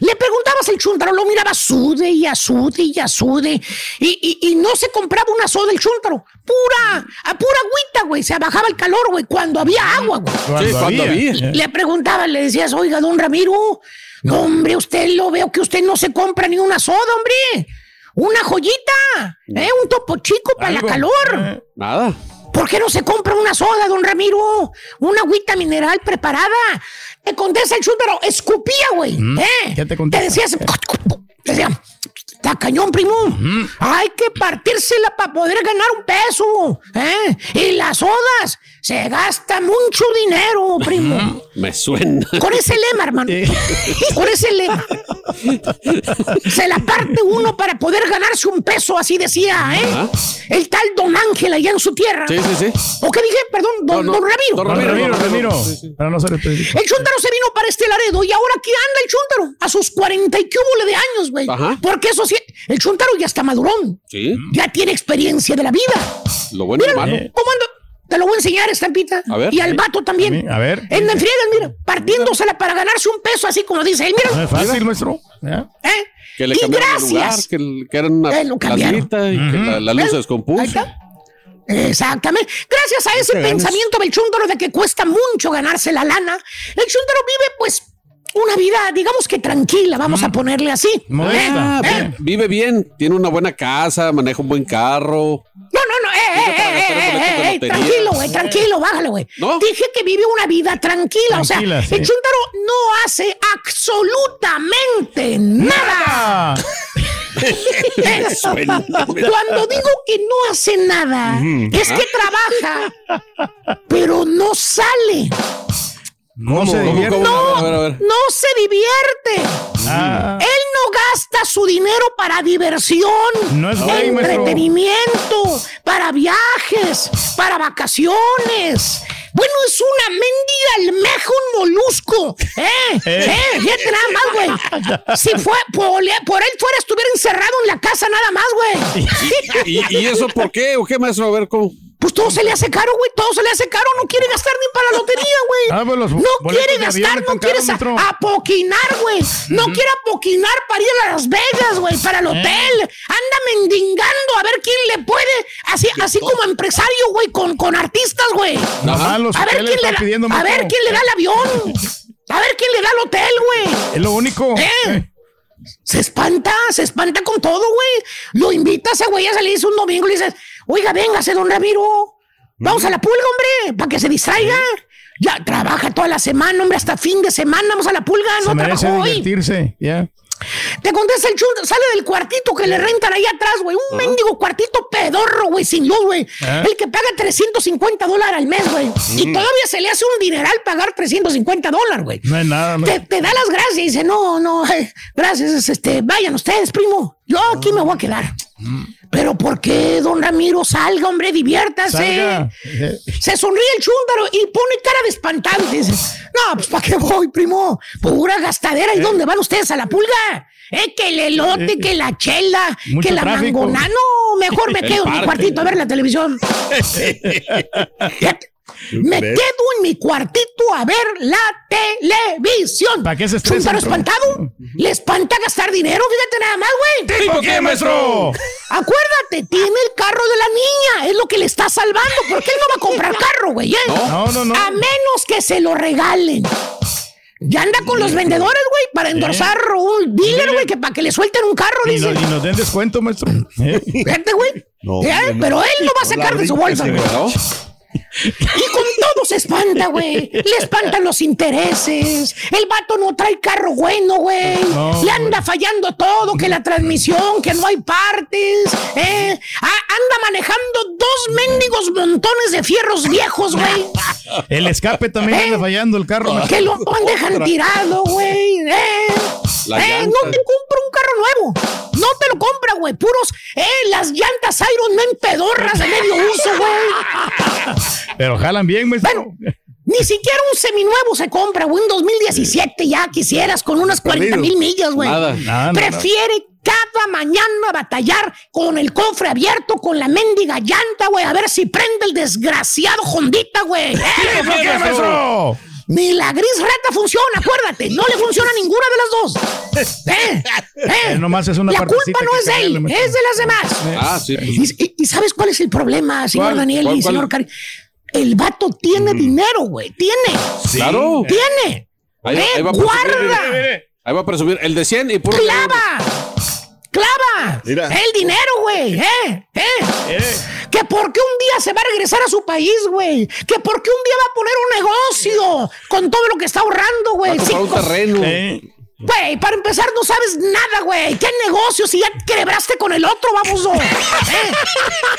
Le preguntabas al chúntaro, lo miraba sude y asude y asude. Y, y, y no se compraba una soda el chúntaro. Pura, a pura agüita, güey. Se bajaba el calor, güey, cuando había agua, güey.
Sí, cuando había.
Eh.
Le preguntaba, le decías, oiga, don Ramiro, no, hombre, usted lo veo que usted no se compra ni una soda, hombre. Una joyita, ¿eh? Un topo chico para la calor.
Eh.
Nada.
¿Por qué no se compra una soda, don Ramiro? Una agüita mineral preparada. Te contesta el chúntaro, escupía, güey. ¿eh?
¿qué te
decías, te decía, está cañón, primo. Hay que partírsela para poder ganar un peso. ¿eh? Y las sodas, se gasta mucho dinero, primo.
Me suena.
Con ese lema, hermano. Con ese lema. Se la parte uno para poder ganarse un peso, así decía, ¿eh? El tal Don Ángel allá en su tierra.
Sí, sí, sí.
¿O qué dije? Perdón, Don,
No, no.
don Ramiro.
Don Ramiro,
Ramiro,
Ramiro.
Ramiro.
Sí, sí.
Para no ser específico.
El chúntaro se vino para este Laredo y ahora aquí anda el chúntaro a sus 40 y cúbole de años, güey.
Ajá.
Porque eso el chúntaro ya está madurón.
Sí.
Ya tiene experiencia de la vida.
Lo bueno y
Mira,
malo.
¿cómo ando? Te lo voy a enseñar, estampita.
A ver.
Y al vato también.
A ver.
En la friegas, mira, partiéndosela para ganarse un peso, así como dice él.
No
Mira,
es fácil, maestro. ¿eh?
¿eh?
Que le
y
de lugar,
gracias.
que, que era una
Eh, lo cambiaron.
placita y que la, la luz se
Ahí
descompuso.
está. Exactamente. Gracias a ese pensamiento del chúntaro de que cuesta mucho ganarse la lana, el chúntaro vive, pues, una vida, digamos que tranquila, vamos a ponerle así.
Modesta.
Ah,
¿Eh?
vi- vive bien, tiene una buena casa, maneja un buen carro.
No, no, no, eh, eh, eh, eh, eh, eh, tranquilo, güey, tranquilo, bájale, güey.
¿No?
Dije que vive una vida tranquila, o sea,
sí.
el chúntaro no hace absolutamente nada.
Ah,
Eh, Cuando digo que no hace nada, es que trabaja, pero no sale,
no se
¿Cómo,
divierte.
cómo? A ver, a ver.
no se divierte.
Ah,
Él no gasta su dinero para diversión,
No es gay, maestro.
entretenimiento, para viajes, para vacaciones. Bueno, es una mendiga almeja, un molusco. ¿Eh? ¿Eh? Fíjate nada más, güey. Si fue por, por él fuera, estuviera encerrado en la casa nada más, güey.
¿Y, y eso por qué? ¿O qué, maestro? A ver, ¿cómo?
Pues todo se le hace caro, güey. Todo se le hace caro. No quiere gastar ni para la lotería, güey.
Ah, pues los
no quiere gastar, no quiere apoquinar, güey. No quiere apoquinar para ir a Las Vegas, güey, para el
Eh.
hotel. Anda mendigando a ver quién le puede. Así, así como empresario, güey, con, con artistas, güey. A ver quién le da, a ver quién le da el avión. A ver quién le da el hotel, güey.
Es lo único.
¿Eh? Se espanta, se espanta con todo, güey. Lo invitas a güey a salir un domingo y le dices, oiga, véngase, don Ramiro. Vamos a la pulga, hombre, para que se distraiga. Ya trabaja toda la semana, hombre, hasta fin de semana. Vamos a la pulga,
Se
no
merece
trabajó hoy.
divertirse. Ya.
Te contesta el chunto, sale del cuartito que le rentan ahí atrás, güey. Un mendigo cuartito pedorro, güey, sin luz, güey. El que paga 350 dólares al mes, güey. Y todavía se le hace un dineral pagar 350 dólares, güey.
No es nada. no.
Te, te da las gracias y dice, no, no, eh, gracias, este, vayan ustedes, primo. Yo aquí me voy a quedar. Pero ¿por qué, don Ramiro? Salga, hombre, diviértase.
Salga.
Se sonríe el chúndaro y pone cara de espantado. y Dice, no, pues ¿para qué voy, primo? Pura gastadera. ¿Y dónde van ustedes a la pulga? Eh, que el elote, que la chela,
Mucho
que la
tráfico.
mangona. No, mejor me quedo en mi cuartito a ver la televisión. Me
¿Ves?
quedo en mi cuartito a ver la televisión.
¿Para qué se estresa,
¿Chúntaro
maestro?
espantado? ¿Le espanta gastar dinero? Fíjate nada más, güey.
¿Tipo qué, maestro?
Acuérdate, tiene el carro de la niña. Es lo que le está salvando. Porque él no va a comprar carro, güey. ¿eh?
No, no, no.
A menos que se lo regalen. Ya anda con los vendedores, güey, para endosar un dealer, güey, que para que le suelten un carro,
Y, no- y nos den descuento, maestro. ¿Eh?
Fíjate, güey.
No,
¿Eh?
no.
Pero él no va a sacar de su bolsa, güey. Y con todo se espanta, güey. Le espantan los intereses. El vato no trae carro bueno, güey.
No,
Le anda fallando todo, que la transmisión, que no hay partes. ¿eh? Ah, anda manejando dos mendigos montones de fierros viejos, güey.
El escape también anda fallando el carro.
Que lo dejan tirado, güey. ¿eh? Eh, no te compra un carro nuevo. No te lo compra, güey. Puros, eh, las llantas Iron Man pedorras de medio uso, güey.
Pero jalan bien, maestro.
Ni siquiera un seminuevo se compra, güey. Un 2017 ya quisieras con unas 40 mil millas, güey.
Nada. Nada, no,
Prefiere cada mañana batallar con el cofre abierto, con la mendiga llanta, güey. A ver si prende el desgraciado Hondita, güey. ¿Eh? Ni la gris rata funciona, acuérdate. No le funciona ninguna de las dos. ¿Eh? ¿Eh?
Eh, nomás es una
la culpa no es de él, es de las demás.
Ah, sí.
¿Y, y- y sabes cuál es el problema, señor
¿Cuál?
Daniel
¿Cuál,
y
cuál?
señor Cari? El vato tiene dinero, güey. Tiene.
Claro.
Tiene.
Ahí,
Eh,
ahí va presumir,
guarda.
mire. Ahí va a presumir el de 100 y puro.
¡Clava! ¡Clava!
Mira.
El dinero, güey. ¿Eh? ¿Eh? Que porque un día se va a regresar a su país, güey. Que porque un día va a poner un negocio con todo lo que está ahorrando, güey.
Va a comprar un terreno.
Güey, para empezar no sabes nada, güey. ¿Qué negocio si ya quebraste con el otro, vamos?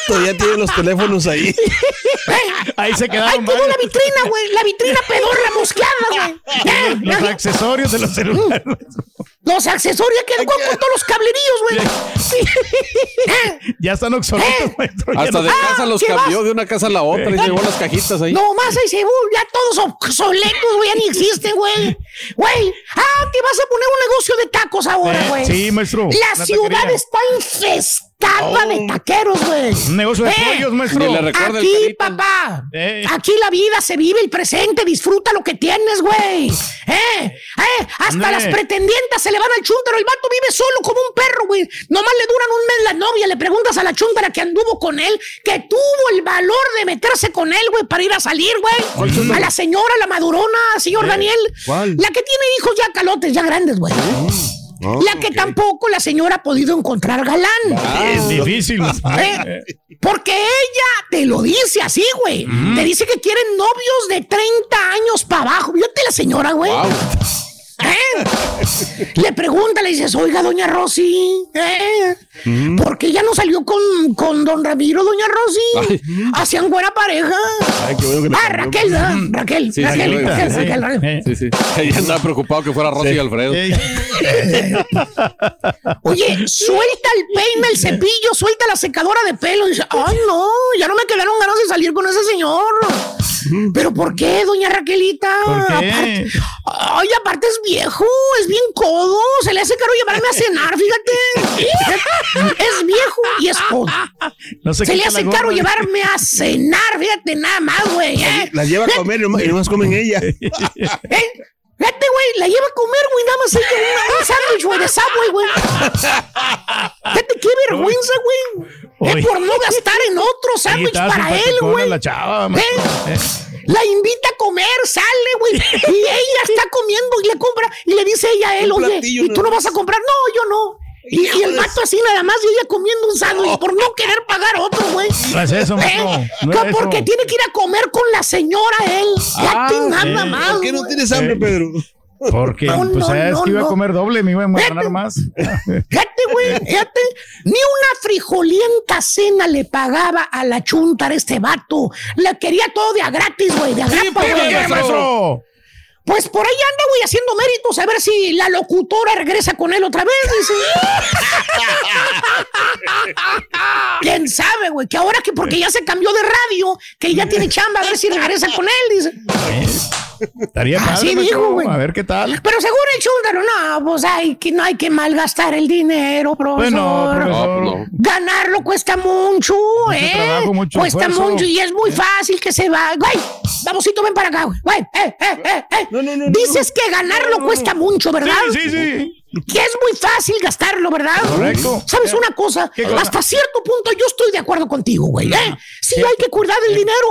Todavía tiene los teléfonos ahí.
Ahí se
Ahí
quedaron
quedó
varios.
la vitrina, güey. La vitrina pedorra mosqueada, güey. ¿Eh?
Los accesorios de los celulares.
Los accesorios que con, con todos los cablerillos, güey. ¿Eh?
Ya están obsoletos, maestro. Ya
Hasta
no-
de casa los cambió de una casa a la otra y llevó las cajitas ahí.
No más ahí se ya todos obsoletos, güey, ya ni existen, güey. Güey, ah, que vas a poner un negocio de tacos ahora,
Eh,
güey.
sí, maestro.
La ciudad
taquería.
está infestada de taqueros, güey.
Un negocio de pollos, maestro.
Ni le recuerda el
Aquí, papá.
Eh.
Aquí la vida se vive el presente, disfruta lo que tienes, güey. ¿Eh? ¿Eh? Hasta las pretendientas se le van al chúntaro. El vato vive solo como un perro, güey. Nomás le duran un mes la novia. Le preguntas a la chúntara que anduvo con él, que tuvo el valor de meterse con él, güey, para ir a salir, güey. A la señora, la madurona, señor Daniel.
¿Cuál?
La que tiene hijos ya calotes, ya grandes, güey. La que tampoco la señora ha podido encontrar galán.
Es difícil.
Eh, Porque ella te lo dice así, güey. Te dice que quieren novios de 30 años para abajo. Fíjate la señora, güey. ¿Eh? Le pregunta, le dices, oiga, doña Rosy, ¿eh? ¿por qué ya no salió con, con don Ramiro, doña Rosy? Hacían buena pareja.
Ay, qué bueno que
Ah. Raquel, ¿verdad? Raquel,
Sí,
Raquel,
sí,
Raquel,
sí.
Raquel, Raquel.
Sí, sí. Ella andaba preocupado que fuera Rosy y Alfredo.
Oye, suelta el peine, el cepillo, suelta la secadora de pelo. Y dice, ay, no, ya no me quedaron ganas de salir con ese señor. ¿Pero por qué, doña Raquelita?
¿Por qué?
Aparte- ay, aparte es viejo, es bien codo. Se le hace caro llevarme a cenar, fíjate. Es viejo y es codo.
No se
Se le hace caro llevarme a cenar, fíjate, nada más, güey. ¿eh?
La lleva a comer y nomás comen ella.
¿Eh? Fíjate, güey, la lleva a comer, güey, nada más ella, una- un sándwich, güey, de Subway, güey. Fíjate, qué vergüenza, güey. Es por no gastar en otro sándwich para él, güey.
la chava,
¿Eh?
Eh.
La invita a comer, sale, güey. Y ella está comiendo y le compra. Y le dice ella a él, oye, ¿y tú
¿no?
no vas a comprar? No, yo no. Y, y el vato así nada más y ella comiendo un sándwich por no querer pagar otro, güey.
No es eso, maestro.
¿Eh?
No es
porque
eso.
tiene que ir a comer con la señora él.
Ah,
nada
sí.
más.
¿Por qué no tienes hambre,
Eh.
Pedro?
Porque,
No,
pues,
no,
sabes
no,
que iba a comer doble, me iba a ganar más.
Fíjate, güey, fíjate. Ni una frijolienta cena le pagaba a la chuntar este vato. Le quería todo de a gratis, güey, de a grapa,
¿Por
güey. Pues por ahí anda, güey, haciendo méritos a ver si la locutora regresa con él otra vez, dice. ¿Quién sabe, güey? Que ahora que porque ya se cambió de radio, que ya tiene chamba, a ver si regresa con él, dice.
Estaría
Así
padre,
dijo, güey.
A ver qué tal.
Pero según el chúndaro, no, pues hay que, no hay que malgastar el dinero, profesor.
Bueno, profesor.
No, no.
Ganarlo cuesta mucho, ¿eh?
trabajo, mucho
cuesta
esfuerzo.
mucho y es muy fácil que se va. Güey, Babosito, ven para acá, güey. Güey, eh, eh, eh, eh.
No, no, no, no,
Dices que ganarlo cuesta mucho, ¿verdad?
Sí, sí, sí.
Que es muy fácil gastarlo, ¿verdad?
Correcto.
¿Sabes una cosa? Hasta cierto punto yo estoy de acuerdo contigo, güey. ¿eh? Sí, hay que cuidar el dinero.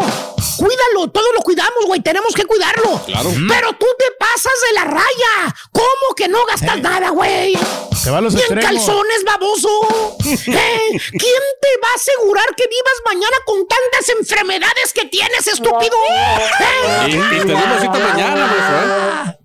Cuídalo, todos lo cuidamos, güey. Tenemos que cuidarlo.
Claro.
Pero tú te pasas de la raya. ¿Cómo que no gastas nada, güey?
Se va a los
Ni en calzones, baboso. ¿Eh? ¿Quién te va a asegurar que vivas mañana con tantas enfermedades que tienes, estúpido? ¿Eh?
Y, y tenemos cita mañana, ¿eh?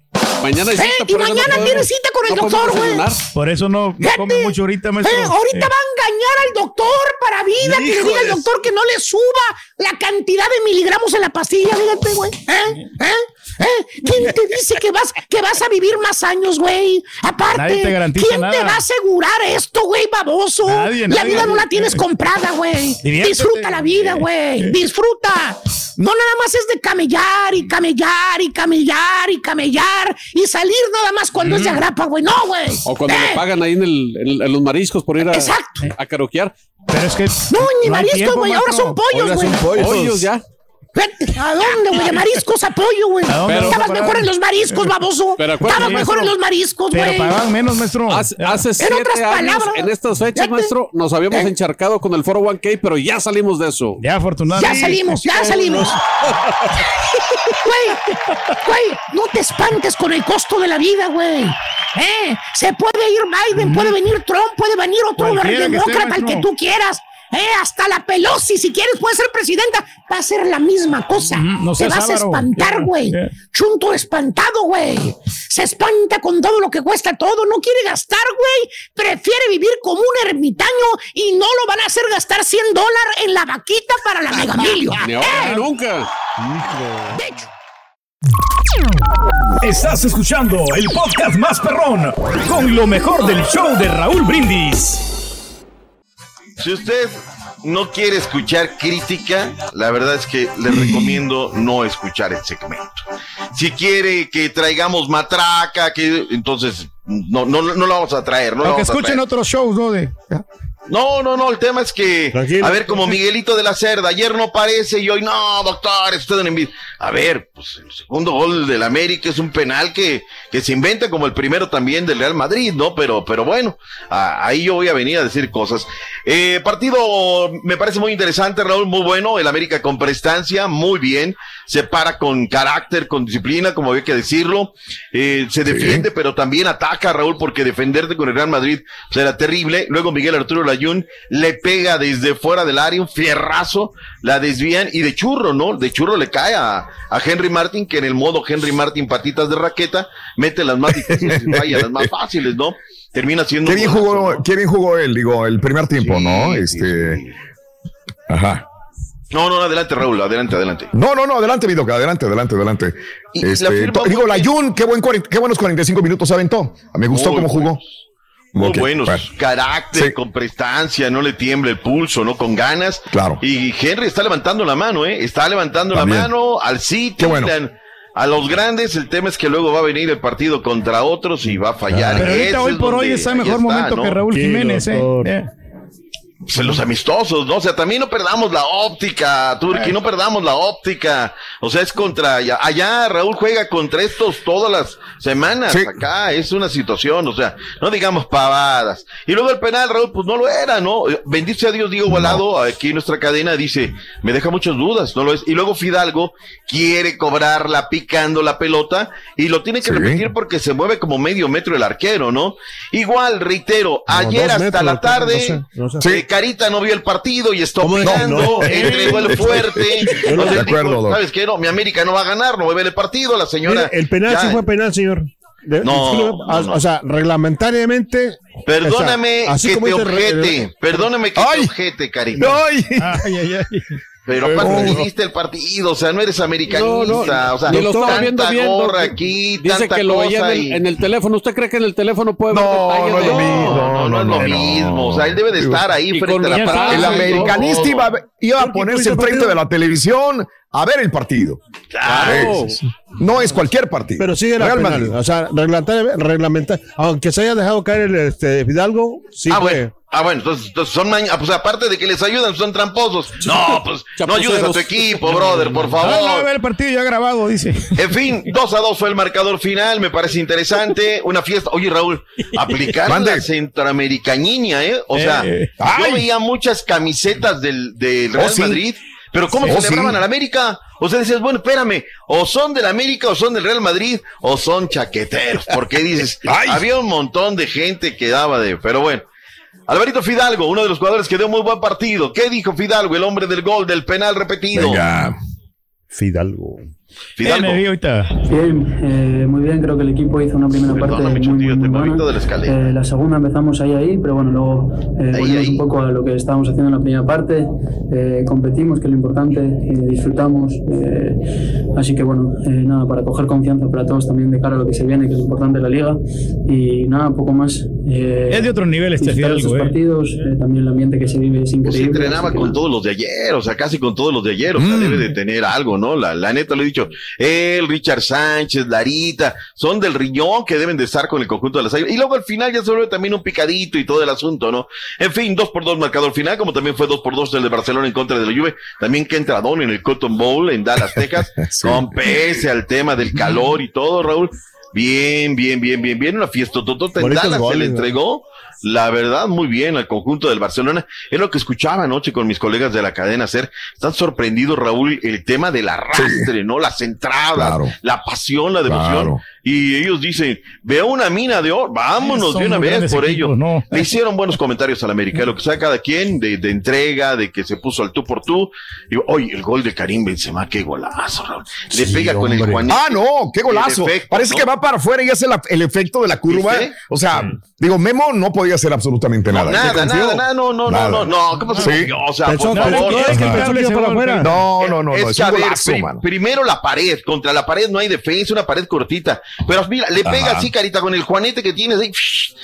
Mañana hay
¿Eh?
cita,
Y
no
mañana tienes cita con el
no
doctor, güey.
Por eso no, no come mucho ahorita, maestro.
Eh, ahorita
Eh.
va a engañar al doctor para vida, que le diga al doctor que no le suba la cantidad de miligramos en la pastilla, fíjate, güey. ¿Eh? ¿Eh? ¿Eh? ¿Quién te dice que vas, que vas a vivir más años, güey? Aparte,
te
¿quién te va a asegurar esto, güey, baboso?
Nadie,
la
nadie.
vida no la tienes comprada, güey. Disfruta la vida, güey. Disfruta. No nada más es de camellar y camellar y camellar y camellar y salir nada más cuando es de agrapa, güey. No, güey.
O cuando
Eh,
le pagan ahí en, el, en, en los mariscos por ir a,
Exacto.
a caroquear.
Pero es que.
No, ni
hay
mariscos, güey. Ahora son pollos,
Ahora
güey.
son pollos.
Pollos ya.
Vete, ¿A dónde, güey? De mariscos a pollo, güey.
¿A dónde
Pero-
Estabas mejor en los mariscos, baboso.
Pero
Estabas mejor en los mariscos,
Pero
güey.
pagaban menos, maestro.
Hace, hace
En
siete
otras
años,
palabras,
en estas fechas, maestro, nos habíamos
¿Eh?
encharcado con el 401k, pero ya salimos de eso.
Ya, afortunadamente.
Ya salimos, ya salimos. Güey, güey, no te espantes con el costo de la vida, güey. ¿Eh? Se puede ir Biden, puede venir Trump, puede venir otro demócrata, el que tú quieras. ¿Eh? Hasta la Pelosi, si quieres, puede ser presidenta. Va a ser la misma cosa.
No
te vas a espantar, güey. Chunto espantado, güey. Se espanta con todo lo que cuesta todo. No quiere gastar, güey. Prefiere vivir como un ermitaño y no lo van a hacer gastar 100 dólares en la vaquita para la megamilio.
Ni nunca.
De hecho.
Estás escuchando el podcast más perrón con lo mejor del show de Raúl Brindis.
Si usted no quiere escuchar crítica, la verdad es que le recomiendo no escuchar el segmento. Si quiere que traigamos matraca, que entonces no, no, no lo vamos a traer. No
Aunque escuchen
traer.
otros shows, ¿no? De,
No, no, no, el tema es que,
Tranquilo.
a ver, como Miguelito de la Cerda, ayer no parece y hoy, no, doctor, es usted un envidia. A ver, pues el segundo gol del América es un penal que, que se inventa como el primero también del Real Madrid, ¿no? Pero, pero bueno, a- ahí yo voy a venir a decir cosas. Eh, partido me parece muy interesante, Raúl, muy bueno, el América con prestancia, muy bien, se para con carácter, con disciplina, como había que decirlo, eh, se defiende, pero también ataca, Raúl, porque defenderte con el Real Madrid era terrible. Luego Miguel Arturo Layún le pega desde fuera del área un fierrazo, la desvían y de churro, ¿no? De churro le cae a, a Henry Martin, que en el modo Henry Martin patitas de raqueta, mete las más difíciles y falla las más fáciles, ¿no? Termina siendo...
Qué bien
golazo,
jugó,
¿no?
qué bien jugó él, digo, el primer tiempo,
Sí,
¿no? Este.
sí.
Ajá.
No, no, adelante, Raúl, adelante, adelante.
No, no, no, adelante, Vidoca, adelante, adelante, adelante.
Y
Este, digo, la. Jun, qué, buen, qué buenos 45 minutos aventó. Me gustó
Muy
cómo jugó.
Muy buenos,
bueno.
carácter,
Sí.
con prestancia, no le tiembla el pulso, ¿no? Con ganas.
Claro.
Y Henry está levantando la mano, ¿eh? Está levantando
También.
la mano al City,
Qué bueno.
a los grandes. El tema es que luego va a venir el partido contra otros y va a fallar.
Pero ahorita hoy por hoy está en
ahí
mejor
está,
momento
¿no?
que Raúl Jiménez, eh.
Pues, los amistosos, ¿no? O sea, también no perdamos la óptica, Turki, no perdamos la óptica. O sea, es contra, allá, allá Raúl juega contra estos todas las semanas.
Sí.
Acá es una situación, o sea, no digamos pavadas. Y luego el penal, Raúl, pues no lo era, ¿no? Bendice a Dios, Diego Volado, aquí en nuestra cadena dice, me deja muchas dudas, no lo es. Y luego Fidalgo quiere cobrarla picando la pelota y lo tiene que
Sí.
repetir porque se mueve como medio metro el arquero, ¿no? Igual, reitero,
No,
ayer hasta
metros,
la tarde,
no sé, no sé.
Eh, Carita no vio el partido y está
¿Cómo de-
opinando,
no, no.
entregó el fuerte.
Yo no
Entonces
de acuerdo,
dijo,
Doc.
¿Sabes qué? No, mi América no va a ganar, no va a ver el partido. La señora.
Mire, el penal
ya-
sí fue penal, señor. De-
No,
o-
no.
O sea, reglamentariamente.
Perdóname
o sea, así
que
como
te objete. Perdóname que
Ay.
te objete, Carita.
¡Ay!
Ay, ay, ay.
Pero
Pero-
aparte ni viste el partido, o sea, no eres americanista,
No, no,
o sea,
ni lo estaba
tanta
viendo bien,
gorra aquí,
Dice
tanta
que lo veía en el,
y-
en el teléfono. ¿Usted cree que en el teléfono puede ver
No,
detalles
no es
de-
lo mismo.
No, no, es lo
no,
mismo, o sea, él debe de estar ahí
Y
frente a la
está.
El americanista iba, a- iba a
¿Por qué
ponerse enfrente de la televisión a ver el partido.
Claro.
No es cualquier partido.
Pero sigue la penal. O sea, reglamentaria, reglamenta- aunque se haya dejado caer el este, Fidalgo, sí
ah,
fue.
bueno. Ah, bueno, entonces, entonces son mañ- ah, pues aparte de que les ayudan, son tramposos. No, pues no ayudes a tu equipo, brother, por
no, a
favor.
ver el partido ya grabado, dice.
En fin, 2 a 2 fue el marcador final, me parece interesante. Una fiesta. Oye, Raúl, aplicar la centroamericaniña, ¿eh? O sea,
Eh,
yo veía muchas camisetas del, del Real
Oh, sí.
Madrid, pero ¿cómo
Sí. Oh,
celebraban
sí.
al América? O sea, decías, bueno, espérame, o son del América, o son del Real Madrid, o son chaqueteros. Porque dices,
Ay.
había un montón de gente que daba de. Pero bueno. Alvarito Fidalgo, uno de los jugadores que dio muy buen partido. ¿Qué dijo Fidalgo, el hombre del gol, del penal repetido?
Venga.
Fidalgo.
Fidalgo.
Ahorita.
Bien, eh, muy bien, creo que el equipo hizo una primera parte
Perdóname,
muy, muy, muy buena.
de la escalera.
Eh, la segunda empezamos ahí, ahí, pero bueno, luego eh,
Ahí,
volvimos
ahí.
un poco a lo que estábamos haciendo en la primera parte, eh, competimos, que es lo importante, eh, disfrutamos, eh, así que bueno, eh, nada, para coger confianza para todos también de cara a lo que se viene, que es importante la liga, y nada, poco más. eh,
Es de otro nivel este Fidalgo, eh.
partidos, eh, también el ambiente que se vive es
Pues
increíble.
entrenaba
así que
con
nada.
todos los de ayer, o sea, casi con todos los de ayer, o sea,
Mm.
debe de tener algo, ¿no? La, la neta lo he dicho, él, Richard Sánchez, Larita, son del riñón que deben de estar con el conjunto de las águilas. Y luego al final ya se vuelve también un picadito y todo el asunto, ¿no? En fin, dos por dos marcador final, como también fue dos por dos el de Barcelona en contra de la Juve, también que entradón en el Cotton Bowl en Dallas, Texas,
Sí.
con pese al tema del calor y todo, Raúl. Bien, bien, bien, bien, bien, una fiesta totota en Dallas se le
¿no?
La verdad, muy bien al conjunto del Barcelona. Es lo que escuchaba anoche con mis colegas de la cadena hacer. Están sorprendidos, Raúl, el tema del arrastre, ¿no? Las entradas,
Claro.
la pasión, la devoción.
Claro.
Y ellos dicen, veo una mina de oro, vámonos
Son
de una vez por
equipos,
ello.
¿no?
Le hicieron buenos comentarios al América, lo que sea cada quien, de, de entrega, de que se puso al tú por tú. Y oye, el gol de Karim Benzema, qué golazo, Raúl. Le
Sí,
pega con el
hombre.
Juanito.
Ah, no, qué golazo.
Efecto,
Parece
¿no?
que va para afuera y hace la- el efecto de la curva.
¿Viste?
O sea, digo, Memo no podía hacer absolutamente nada.
Nada,
¿Se
nada, nada, no, no,
Nada.
no, no, no, ¿qué pasa?
Sí.
O sea,
Pensó-
por favor.
es.
No, no, no, no,
es
es
que,
un
ver,
golazo, mano.
primero la pared, contra la pared no hay defensa, una pared cortita. Pero mira, le pega
Ajá.
así, carita, con el juanete que tienes ahí,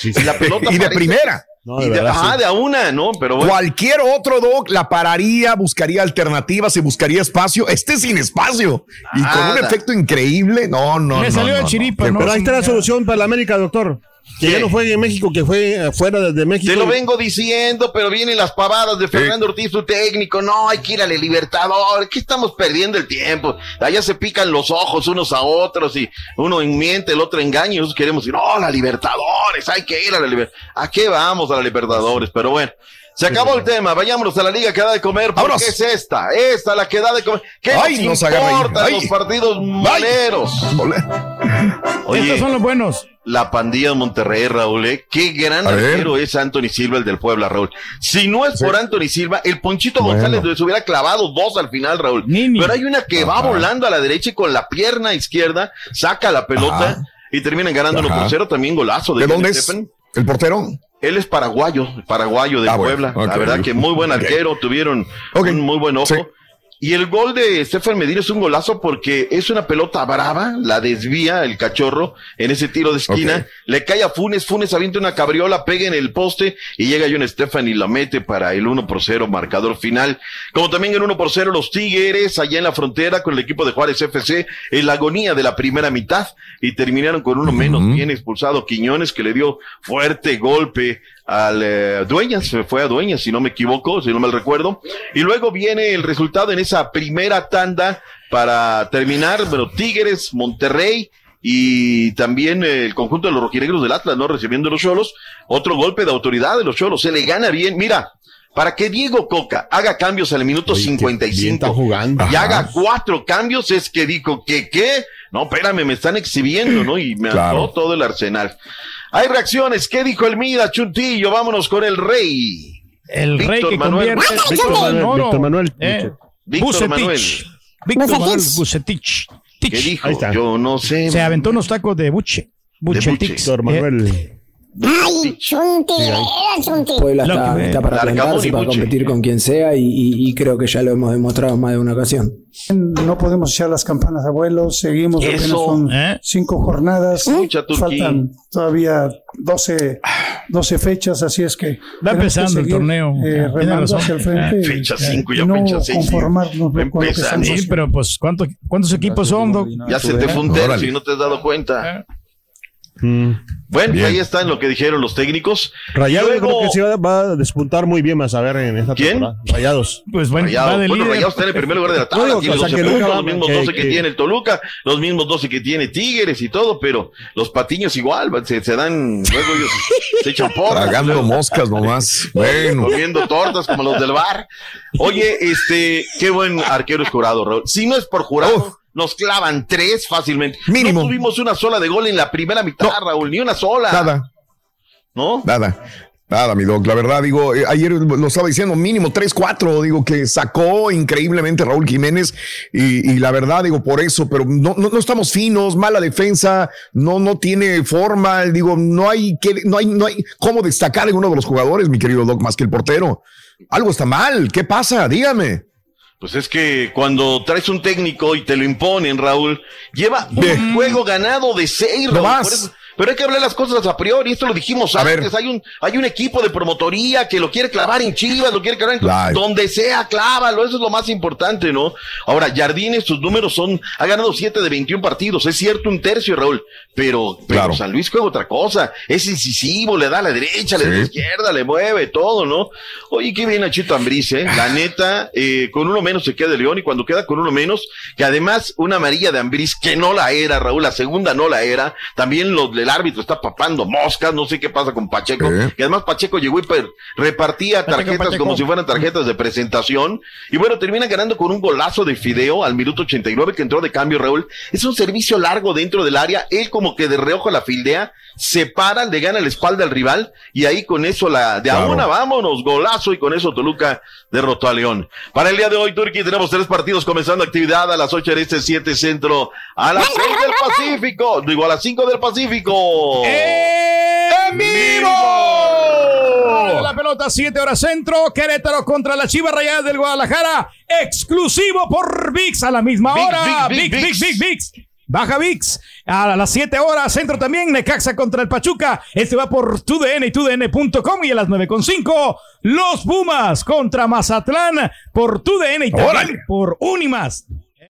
y la pelota
Y de
parece-
primera.
No,
y
de
de,
verdad,
ajá,
sí.
de a una, ¿no? Pero bueno.
Cualquier otro dog la pararía, buscaría alternativas y buscaría espacio. Este sin espacio. Y con un
Nada.
efecto increíble. No, no,
Le
no,
salió
no,
de
no.
chiripa, ¿no?
Pero ahí está la
Sí,
solución para la América, doctor. Que
¿Qué?
ya no fue en México, que fue eh, fuera de México.
Te lo vengo diciendo, pero vienen las pavadas de Fernando Ortiz, tu técnico. No, hay que ir al Libertador. ¿Qué estamos perdiendo el tiempo? Allá se pican los ojos unos a otros y uno miente, el otro engaña. Y nosotros queremos ir, no, la Libertadores, hay que ir a la Libertadores. ¿A qué vamos a la Libertadores? Pero bueno. Se acabó el tema, vayámonos a la liga que da de comer, porque
Vámonos.
es esta, esta la que da de comer. ¿Qué
Ay,
nos
nos Ay.
los partidos moleros? Oye,
Estos son los buenos.
La pandilla de Monterrey, Raúl, ¿eh? Qué gran
A ver.
arquero es Anthony Silva, el del Puebla, Raúl. Si no es por Anthony Silva, el Ponchito
Bueno.
González les hubiera clavado dos al final, Raúl.
Nini.
Pero hay una que va volando a la derecha y con la pierna izquierda saca la pelota
Ajá.
y terminan ganando por cero. También golazo de,
¿De dónde es? ¿El portero?
Él es paraguayo, paraguayo de
Ah, bueno.
Puebla. La verdad que muy buen arquero, tuvieron un muy buen ojo.
Sí.
Y el gol de Stefan Medina es un golazo porque es una pelota brava, la desvía el cachorro en ese tiro de esquina, le cae a Funes, Funes avienta una cabriola, pega en el poste y llega John Stefan y la mete para el 1 por 0, marcador final. Como también el 1 por 0 los Tigres allá en la frontera con el equipo de Juárez FC en la agonía de la primera mitad y terminaron con uno menos, bien expulsado Quiñones que le dio fuerte golpe al eh, Dueñas, fue a Dueñas, si no me equivoco, si no mal recuerdo. Y luego viene el resultado en esa primera tanda para terminar, bueno, Tigres, Monterrey y también eh, el conjunto de los rojinegros del Atlas, ¿no? Recibiendo los Cholos. Otro golpe de autoridad de los Cholos, se le gana bien. Mira, para que Diego Coca haga cambios al minuto 55
jugando.
y
Ajá.
haga cuatro cambios, es que dijo que qué. No, espérame, me están exhibiendo, ¿no? Y me
Claro.
todo el arsenal. Hay reacciones. ¿Qué dijo el Mida, Chuntillo? Vámonos con el rey.
El rey
Víctor
que
Manuel.
convierte
Víctor Manuel,
oro.
Víctor Manuel.
Eh,
Víctor. Manuel.
Víctor
Bucetich.
Manuel Bucetich.
¿Qué dijo? Yo no sé.
Se aventó unos tacos de buche. Buchetix.
buche.
Víctor
Eh,
Manuel.
Ay, Chunti, era Chunti.
Puebla está,
que-
está para
y
para competir con quien sea y, y- y creo que ya lo hemos demostrado en más de una ocasión.
No podemos echar las campanas a vuelo, seguimos apenas
Eso.
con
¿Eh?
cinco jornadas, faltan todavía 12, 12 fechas, así es que
Va empezando
que
el torneo.
eh, remando hacia el frente y-
Fecha cinco, ya
y no
fecha seis.
conformarnos
Va
con lo que
pero pues ¿cuánto- ¿cuántos equipos son, Doc?
Ya se te fue un tercio y no te has dado cuenta.
Mm.
Bueno,
Bien.
ahí está en lo que dijeron los técnicos.
Rayados
Luego-
creo que sí va, va a despuntar muy bien más a ver en esta
¿Quién?
temporada. Rayados.
Pues bueno,
Rayados.
va de
Bueno. Rayados está en el primer lugar de la tabla, tiene
que, o sea,
12
que nunca
puntos,
va-
los mismos
que-
12 que,
que-
tiene el Toluca, los mismos 12 que tiene Tigres y todo, pero los patiños igual, se, se dan, luego ellos se echan porras.
Tragando moscas nomás. Bueno.
Comiendo tortas como los del bar. Oye, este, qué buen arquero es jurado, Raúl. Si no es por jurado,
Uf.
Nos clavan tres fácilmente.
Mínimo.
No tuvimos una sola de gol en la primera mitad, Raúl, ni una sola.
Nada,
¿No?
nada. Nada, mi doc. La verdad, digo, eh, ayer lo estaba diciendo, mínimo 3-4, digo, que sacó increíblemente Raúl Jiménez. Y, y la verdad, digo, por eso, pero no, no, no estamos finos, mala defensa, no, no tiene forma. Digo, no hay que, no hay, no hay cómo destacar en uno de los jugadores, mi querido doc, más que el portero. Algo está mal. ¿Qué pasa? Dígame.
Pues es que cuando traes un técnico y te lo imponen, Raúl, lleva un juego ganado de seis,
No
Raúl.
más.
Pero hay que hablar las cosas a priori, esto lo dijimos
A
antes,
ver.
hay un, hay un equipo de promotoría que lo quiere clavar en Chivas, lo quiere clavar en donde sea, clávalo, eso es lo más importante, ¿no? Ahora, Jardines, sus números son, ha ganado 7 de 21 partidos, es cierto, un tercio, Raúl, pero, pero
Claro.
San Luis juega otra cosa, es incisivo, le da a la derecha, le da a la izquierda, le mueve todo, ¿no? Oye, qué bien a Chito Ambriz, ¿eh? La neta, eh, con uno menos se queda de León y cuando queda con uno menos, que además una amarilla de Ambriz que no la era, Raúl, la segunda no la era, también lo, el árbitro está papando moscas, no sé qué pasa con Pacheco,
Sí.
que además Pacheco llegó y repartía tarjetas
Pacheco.
como si fueran tarjetas de presentación, y bueno, termina ganando con un golazo de Fideo al minuto 89 que entró de cambio, Raúl, es un servicio largo dentro del área, él como que de reojo la fildea, se para, le gana la espalda al rival, y ahí con eso la, de a
Claro.
una, vámonos, golazo, y con eso Toluca derrotó a León. Para el día de hoy, Turquía, tenemos tres partidos comenzando actividad a las 8 del este, 7 centro, a las 6 del Pacífico, digo, a las 5 del Pacífico.
¡En vivo! La pelota, 7 horas centro. Querétaro contra la Chivas Rayadas del Guadalajara. Exclusivo por VIX a la misma
VIX,
hora.
VIX,
VIX,
VIX,
VIX, VIX, VIX. Baja VIX a las 7 horas centro también. Necaxa contra el Pachuca. Este va por TUDN y TUDN.com. Y a las 9.5 los Pumas contra Mazatlán por TUDN y también
¡Órale!
por Unimas.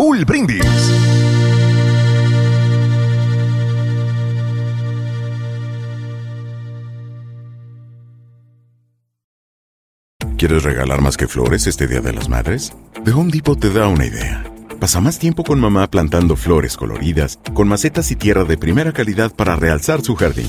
Brindis.
¿Quieres regalar más que flores este Día de las Madres? The Home Depot te da una idea. Pasa más tiempo con mamá plantando flores coloridas, con macetas y tierra de primera calidad para realzar su jardín.